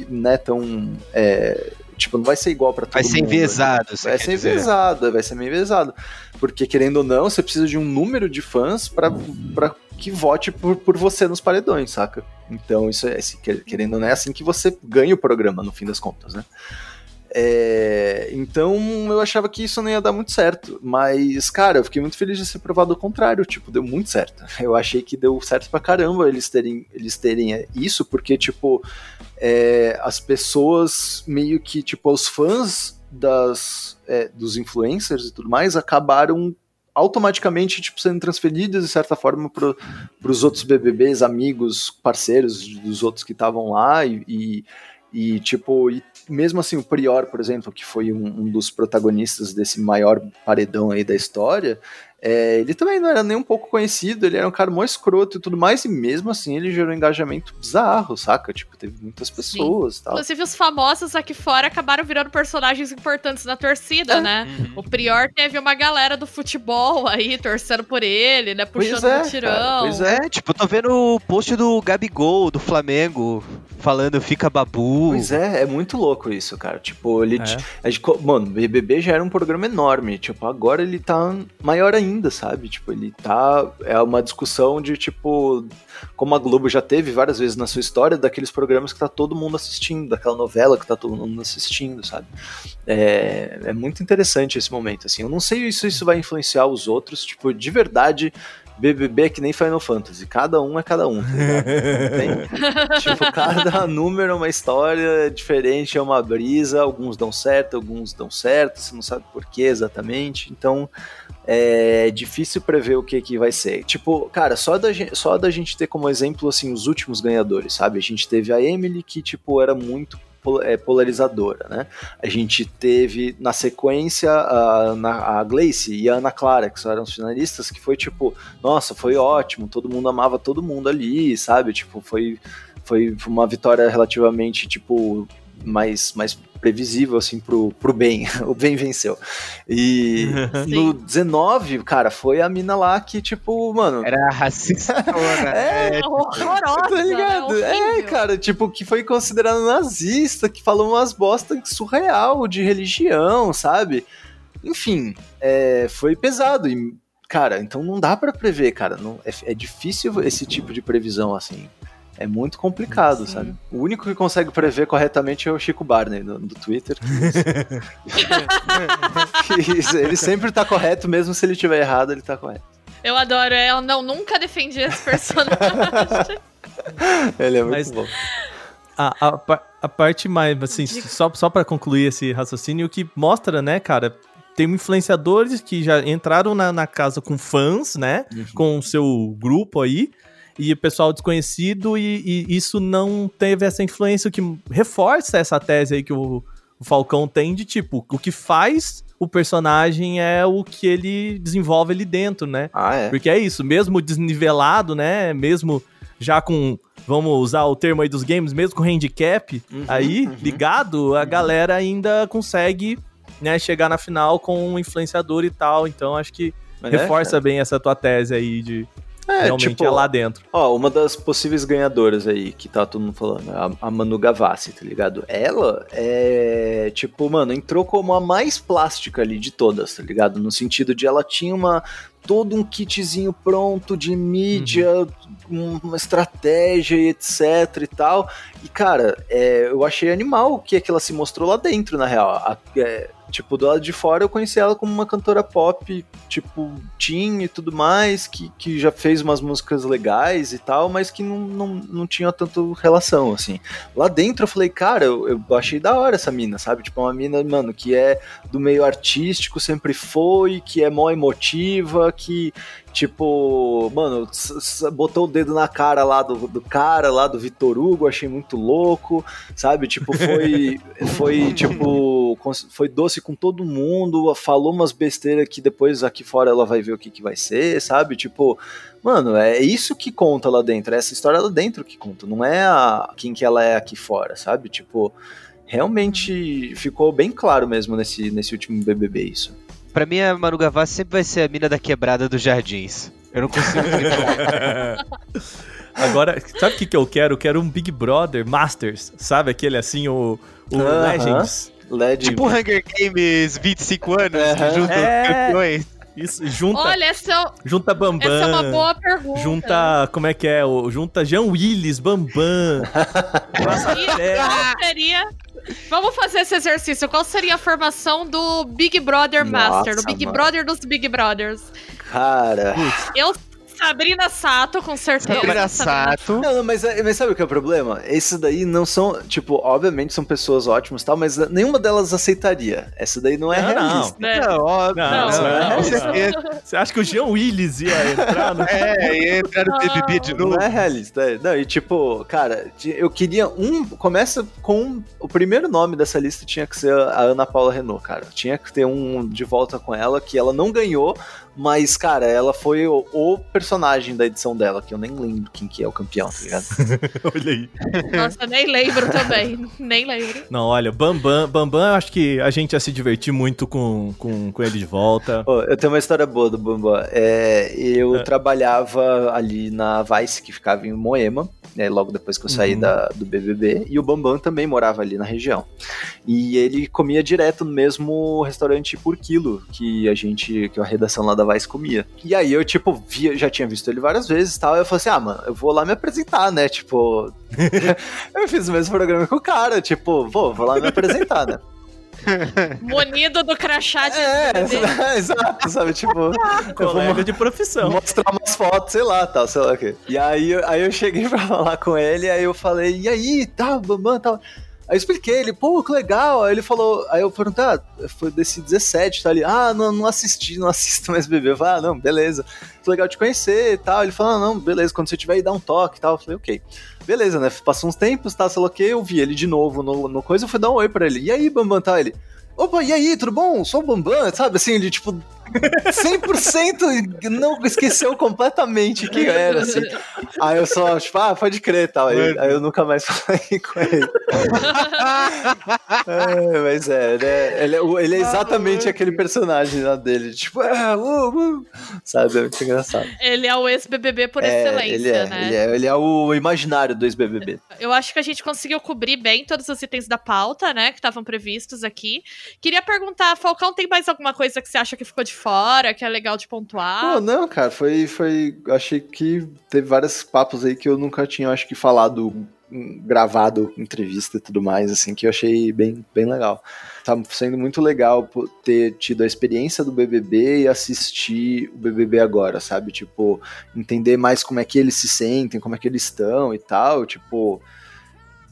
né, tão. é, tipo, não vai ser igual pra todo Vai mundo. ser enviesado, você Vai ser dizer. enviesado, vai ser meio enviesado. Porque, querendo ou não, você precisa de um número de fãs pra, pra que vote por, por você nos paredões, saca? Então, isso é, esse- querendo ou não, é assim que você ganha o programa, no fim das contas, né? É, então eu achava que isso não ia dar muito certo. Mas, cara, eu fiquei muito feliz de ser provado o contrário. Tipo, deu muito certo. Eu achei que deu certo pra caramba eles terem, eles terem isso, porque, tipo, é, as pessoas meio que, tipo, os fãs das, é, dos influencers e tudo mais acabaram automaticamente tipo sendo transferidos de certa forma para os outros BBBs, amigos, parceiros dos outros que estavam lá e, e, e, tipo e mesmo assim o Prior, por exemplo, que foi um, um dos protagonistas desse maior paredão aí da história, é, ele também não era nem um pouco conhecido, ele era um cara mó escroto e tudo mais, e mesmo assim ele gerou um engajamento bizarro, saca? Tipo, teve muitas pessoas e tal. Inclusive, os famosos aqui fora acabaram virando personagens importantes na torcida, É. né? Uhum. O Prior teve uma galera do futebol aí torcendo por ele, né? Pois Puxando é, o tirão. cara, pois é. É, tipo, eu tô vendo o post do Gabigol, do Flamengo, falando fica babu. Pois é, é muito louco isso, cara. Tipo, ele. É. mano, BBB já era um programa enorme. Tipo, agora ele tá maior ainda, sabe? Tipo, ele tá. É uma discussão de, tipo. Como a Globo já teve várias vezes na sua história, daqueles programas que tá todo mundo assistindo, daquela novela que tá todo mundo assistindo, sabe? É, é muito interessante esse momento, assim. Eu não sei se isso vai influenciar os outros. Tipo, de verdade. BBB é que nem Final Fantasy, cada um é cada um, tá? Tem- tipo, cada número é uma história diferente, é uma brisa, alguns dão certo, alguns dão certo, você não sabe por que exatamente, então é difícil prever o que, que vai ser. Tipo, cara, só da, gente, só da gente ter como exemplo, assim, os últimos ganhadores, sabe? A gente teve a Emily, que, tipo, era muito é, polarizadora, né? A gente teve, na sequência, a, a Gleice e a Ana Clara, que eram os finalistas, que foi, tipo, nossa, foi ótimo, todo mundo amava todo mundo ali, sabe? Tipo, foi, foi uma vitória relativamente, tipo, mais, mais previsível, assim, pro, pro bem. o bem venceu. E no 19, cara, foi a mina lá que, tipo, mano... Era racista. É, Horrorosa, Tá ligado? né? É, Horrível. cara, tipo, que foi considerado nazista, que falou umas bosta surreal de religião, sabe? Enfim, é, foi pesado. E, cara, então não dá pra prever, cara. Não, é, é difícil esse tipo de previsão, assim. É muito complicado, Sim. sabe? O único que consegue prever corretamente é o Chico Barney, do, do Twitter. Isso- ele sempre tá correto, mesmo se ele tiver errado, ele tá correto. Eu adoro. Eu não, nunca defendi esse personagem. Ele é muito Mas- bom. A, a, a parte mais, assim, só, só para concluir esse raciocínio, o que mostra, né, cara, tem influenciadores que já entraram na, na casa com fãs, né, com o seu grupo aí, e pessoal desconhecido, e, e isso não teve essa influência, o que reforça essa tese aí que o, o Falcão tem de, tipo, o que faz o personagem é o que ele desenvolve ali dentro, né? Ah, é. Porque é isso, mesmo desnivelado, né? Mesmo já com, vamos usar o termo aí dos games, mesmo com handicap Uhum, aí uhum. ligado, a galera ainda consegue, né, chegar na final com um influenciador e tal. Então acho que Mas é, reforça bem essa tua tese aí de É, realmente tipo, é lá dentro. Ó, uma das possíveis ganhadoras aí, que tá todo mundo falando, a, a Manu Gavassi, tá ligado? Ela é, tipo, mano, entrou como a mais plástica ali de todas, tá ligado? No sentido de ela tinha uma todo um kitzinho pronto de mídia, um- uma estratégia e etc e tal. E, cara, é, eu achei animal o que é que ela se mostrou lá dentro, na real. A- é, tipo, do lado de fora eu conheci ela como uma cantora pop, tipo, teen e tudo mais, que, que já fez umas músicas legais e tal, mas que não, não, não tinha tanto relação, assim. Lá dentro eu falei, cara, eu, eu achei da hora essa mina, sabe? Tipo, uma mina, mano, que é do meio artístico, sempre foi, que é mó emotiva, que, tipo, mano, botou o dedo na cara lá do, do cara, lá do Vitor Hugo, achei muito louco, sabe? Tipo, foi, foi tipo, foi doce com todo mundo, falou umas besteiras que depois aqui fora ela vai ver o que, que vai ser, sabe? Tipo, mano, é isso que conta lá dentro, é essa história lá dentro que conta, não é a, quem que ela é aqui fora, sabe? Tipo, realmente ficou bem claro mesmo nesse, nesse último BBB isso. Pra mim, a Manu Gavassi sempre vai ser a mina da quebrada dos jardins. Eu não consigo. Agora, sabe o que, que eu quero? Eu quero um Big Brother Masters, sabe? Aquele assim, o, o Aham. Legends. LED. tipo Hunger Games 25 anos, que junta É. campeões. Isso, junta, Olha, essa, é- junta Bambam. essa é uma boa pergunta. Junta, como é que é? O- Junta Jean Willis, Bambam. Qual seria... Vamos fazer esse exercício. Qual seria a formação do Big Brother Master? Nossa, Do Big mano. Brother dos Big Brothers. Cara. Eu, Sabrina Sato, com certeza. Sabrina Sato. Não, não, mas, mas sabe o que é o problema? Esses daí não são, tipo, obviamente são pessoas ótimas e tal, mas nenhuma delas aceitaria. Essa daí não é Não, não. realista. né? Não, óbvio. Não, Não, não, não, não, não. certeza. Você acha que o Jean Willis ia entrar no... É, ia entrar no BBB de novo. Não é realista. é. Não, e tipo, cara, eu queria um. Começa com. O primeiro nome dessa lista tinha que ser a Ana Paula Renault, cara. Tinha que ter um de volta com ela, que ela não ganhou, mas, cara, ela foi o, o personagem da edição dela, que eu nem lembro quem que é o campeão, tá ligado? Olha aí. Nossa, nem lembro também. Nem lembro. Não, olha, Bambam, Bambam, eu acho que a gente ia se divertir muito com, com, com ele de volta. Ô, eu tenho uma história boa do Bambam. É, eu É. trabalhava ali na Vice, que ficava em Moema, né, logo depois que eu saí Uhum. da, do BBB, e o Bambam também morava ali na região. E ele comia direto no mesmo restaurante por quilo que a gente, que a redação lá da Vice comia. E aí eu, tipo, via, já tinha visto ele várias vezes e tal, e eu falei assim, ah, mano, eu vou lá me apresentar, né, tipo... eu fiz o mesmo programa que o cara, tipo, vou, vou lá me apresentar, né? Munido do crachá de É, exato, sabe, tipo... eu vou Colega de profissão. mostrar umas fotos, sei lá, tal, sei lá o quê. E aí, eu- aí eu cheguei pra falar com ele, aí eu falei, e aí, tá, Bambam, tal. Aí eu expliquei, ele, pô, que legal. Aí ele falou, aí eu perguntei, ah, foi desse 17, tá ali. Ah, não, não assisti, não assisto mais bebê. Eu falei, ah, não, beleza. Foi legal te conhecer e tal. Ele falou, ah, não, beleza, quando você tiver aí, dá um toque e tal. Eu falei, ok. Beleza, né? Passou uns tempos, tá, sei lá o quê, eu vi ele de novo no, no coisa, eu fui dar um oi pra ele. E aí, Bambam, tá? Ele, opa, e aí, tudo bom? Sou o Bambam, sabe? Assim, ele, tipo, 100% não esqueceu completamente quem era, assim. Aí eu só, tipo, ah, pode crer tal. Aí, aí eu nunca mais falei com ele. É, mas é, né? Ele, é o- ele é exatamente aquele personagem lá dele. Tipo, ah, uh, uh, sabe? É muito engraçado. Ele é o ex-BBB por É, excelência, ele, é, né? ele, é, ele é o imaginário do ex-BBB. Eu acho que a gente conseguiu cobrir bem todos os itens da pauta, né? Que estavam previstos aqui. Queria perguntar, Falcão, tem mais alguma coisa que você acha que ficou de fora, que é legal de pontuar? Pô, não, cara, foi, foi. Achei que teve vários papos aí que eu nunca tinha, acho que, falado, hum, gravado, entrevista e tudo mais, assim, que eu achei bem, bem legal. Tá sendo muito legal ter tido a experiência do BBB e assistir o BBB agora, sabe? Tipo, entender mais como é que eles se sentem, como é que eles estão e tal, tipo.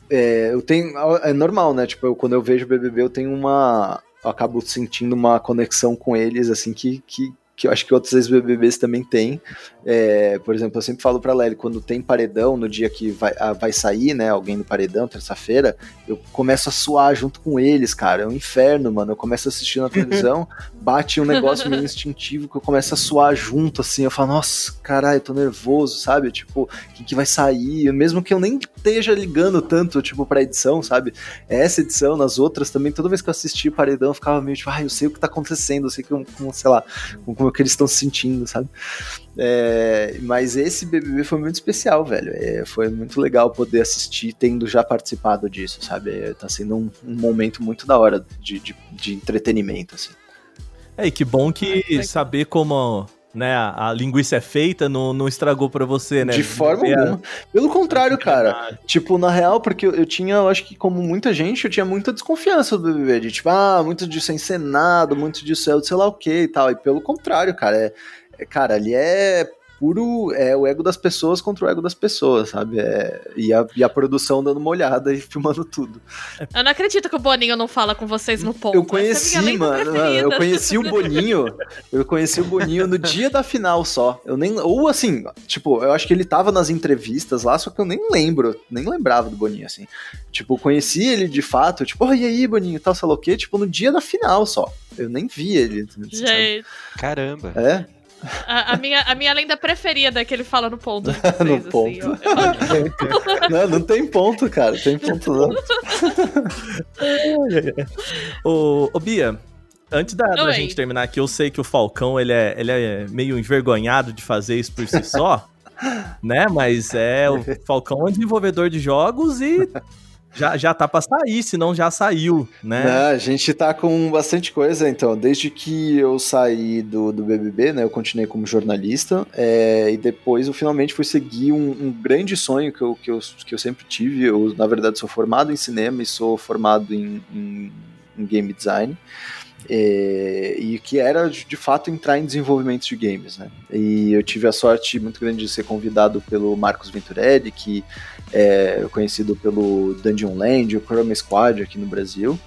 É, eu tenho. É normal, né? Tipo, eu, quando eu vejo o BBB, eu tenho uma. Eu acabo sentindo uma conexão com eles, assim, que, que, que eu acho que outros ex-BBBs também têm. É, por exemplo, eu sempre falo pra Lely, quando tem paredão, no dia que vai, vai sair, né, alguém no paredão, terça-feira, eu começo a suar junto com eles, cara. É um inferno, mano. Eu começo a assistir na televisão, bate um negócio meio instintivo que eu começo a suar junto, assim. Eu falo, nossa, caralho, eu tô nervoso, sabe? Tipo, quem que vai sair? Mesmo que eu nem esteja ligando tanto, tipo, pra edição, sabe? Essa edição, nas outras também, toda vez que eu assisti o paredão, eu ficava meio tipo, ah, eu sei o que tá acontecendo, eu sei como, como sei lá, como, como que eles estão se sentindo, sabe? É, mas esse BBB foi muito especial, velho. É, foi muito legal poder assistir, tendo já participado disso, sabe? É, tá sendo um, um momento muito da hora de, de, de entretenimento, assim. É, e que bom que legal. saber como né, a, a linguiça é feita não, não estragou pra você, né? De forma É, alguma. Pelo contrário, cara. Tipo, na real, porque eu, eu tinha, eu acho que como muita gente, eu tinha muita desconfiança do BBB. De tipo, ah, muito disso é encenado, muito disso é o sei lá o que e tal. E pelo contrário, cara, é, é- cara, ali é puro é o ego das pessoas contra o ego das pessoas, sabe? É, e, a, e a produção dando uma olhada e filmando tudo. Eu não acredito que o Boninho não fala com vocês no ponto. Eu é conheci, lenda mano, eu conheci o Boninho, eu conheci o Boninho no dia da final só. Eu nem, ou assim, tipo, eu acho que ele tava nas entrevistas lá, só que eu nem lembro, nem lembrava do Boninho, assim. Tipo, conheci ele de fato, tipo, oh, e aí, Boninho, tal, sei lá o quê, tipo, no dia da final só. Eu nem vi ele. sabe? Gente, Caramba. É, a, a minha, a minha lenda preferida é que ele fala no ponto. de no vocês, ponto. assim, ó. Eu- não, não tem ponto, cara, tem ponto não. Ô, ô, Bia, antes da, da gente terminar aqui, eu sei que o Falcão ele é, ele é meio envergonhado de fazer isso por si só, né? Mas é o Falcão é desenvolvedor de jogos e já, já tá pra sair, se não já saiu, né? Né, a gente tá com bastante coisa, então. Desde que eu saí do, do BBB, né? Eu continuei como jornalista. é, e depois eu finalmente fui seguir um, um grande sonho que eu, que, eu, que eu sempre tive. Eu, na verdade, sou formado em cinema e sou formado em, em, em game design. É, e que era de fato entrar em desenvolvimento de games, né? E eu tive a sorte muito grande de ser convidado pelo Marcos Venturelli, que é conhecido pelo Dungeon Land, o Chroma Squad aqui no Brasil.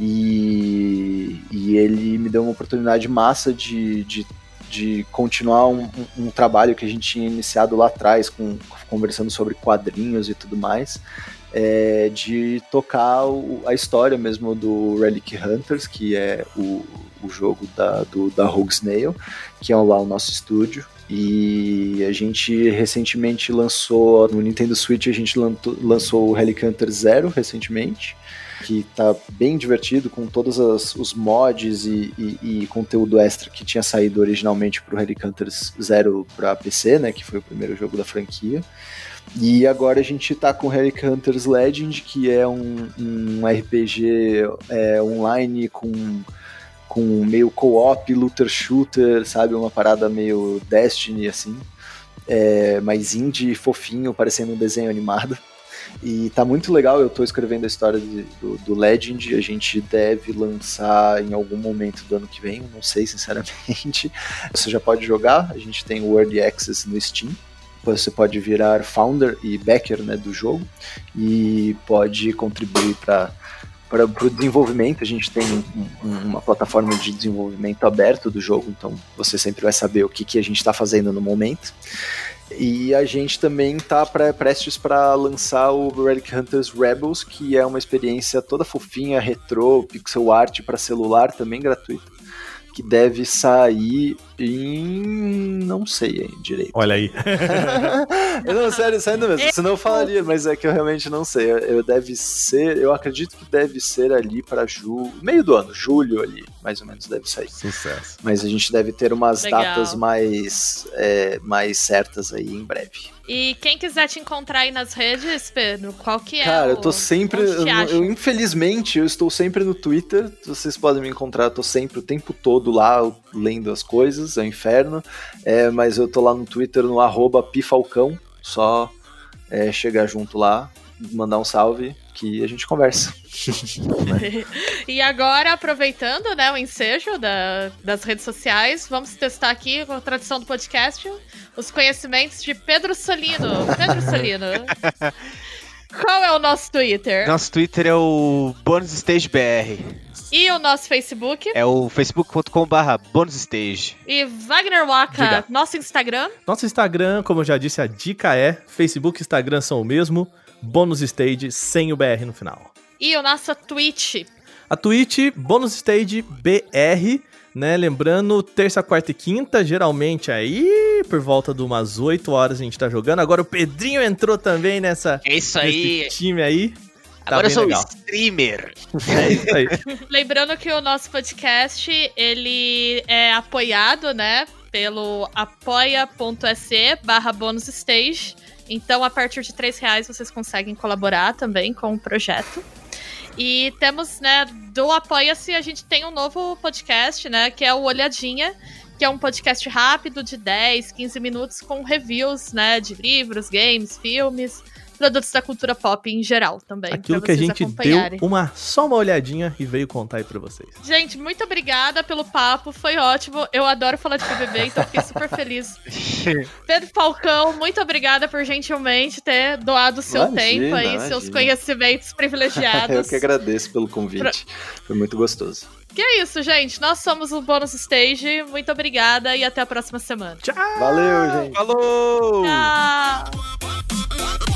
E, e ele me deu uma oportunidade massa de, de, de continuar um, um- um trabalho que a gente tinha iniciado lá atrás, com, conversando sobre quadrinhos e tudo mais, é, de tocar o- a história mesmo do Relic Hunters, que é o, o jogo da, do, da Rogue Snail, que é lá o nosso estúdio. E a gente recentemente lançou no Nintendo Switch, a gente lançou o Relic Hunter Zero recentemente, que tá bem divertido com todos as- os mods e, e- e conteúdo extra que tinha saído originalmente pro Relic Hunters Zero para PC, né, que foi o primeiro jogo da franquia. E agora a gente tá com Relic Hunters Legend, que é um, um RPG é, online com com meio co-op, looter shooter, sabe? Uma parada meio Destiny, assim. É, mais indie, fofinho, parecendo um desenho animado. E tá muito legal, eu tô escrevendo a história de- do, do Legend, a gente deve lançar em algum momento do ano que vem, não sei sinceramente. Você já pode jogar, a gente tem o Early Access no Steam. Você pode virar founder e backer né, do jogo e pode contribuir para para o desenvolvimento, a gente tem um- um- uma plataforma de desenvolvimento aberto do jogo, então você sempre vai saber o que, que a gente está fazendo no momento. E a gente também está prestes para lançar o Relic Hunters Rebels, que é uma experiência toda fofinha, retrô, pixel art para celular, também gratuita, que deve sair em. não sei aí direito. Olha aí. Não, sério, sério mesmo. Senão eu falaria, mas é que eu realmente não sei. Eu, eu deve ser, eu acredito que deve ser ali para julho, meio do ano, julho ali, mais ou menos deve sair. Sucesso. Mas a gente deve ter umas Legal. datas mais, é, mais certas aí em breve. E quem quiser te encontrar aí nas redes, Pedro, qual que é Cara, o- eu tô sempre. Eu, eu, infelizmente, eu estou sempre no Twitter. Vocês podem me encontrar, eu tô sempre o tempo todo lá lendo as coisas, é um inferno. É, mas eu tô lá no Twitter no arroba pifalcão. Só é, chegar junto lá, mandar um salve que a gente conversa. E agora, aproveitando né, o ensejo da- das redes sociais, vamos testar aqui, com a tradição do podcast, os conhecimentos de Pedro Solino. Pedro Solino. Qual é o nosso Twitter? Nosso Twitter é o Bonus Stage BR. E o nosso Facebook? É o facebook.com/barra Bonus Stage. E Wagner Waka, Diga. nosso Instagram? Nosso Instagram, como eu já disse, a dica é: Facebook e Instagram são o mesmo. Bônus Stage sem o BR no final. E o nosso Twitch. A Twitch, Bônus Stage BR, né? Lembrando, terça, quarta e quinta, geralmente aí, por volta de umas 8 horas a gente tá jogando. Agora o Pedrinho entrou também nessa É isso nesse time aí. Tá Agora eu sou legal. streamer. É isso aí. Lembrando que o nosso podcast, ele é apoiado, né, pelo apoia.se barra bônus stage. Então, a partir de três reais, vocês conseguem colaborar também com o projeto. E temos, né, do Apoia-se, a gente tem um novo podcast, né, que é o Olhadinha, que é um podcast rápido de 10, 15 minutos com reviews, né, de livros, games, filmes, produtos da cultura pop em geral também. Aquilo que a gente deu uma, só uma olhadinha e veio contar aí pra vocês. Gente, muito obrigada pelo papo, foi ótimo. Eu adoro falar de BBB, então fiquei super feliz. Pedro Falcão, muito obrigada por gentilmente ter doado o seu Imagina, tempo aí, imagina. seus conhecimentos privilegiados. Eu que agradeço pelo convite. Foi muito gostoso. Que é isso, gente. Nós somos o Bônus Stage. Muito obrigada e até a próxima semana. Valeu, gente. Falou! Tchau!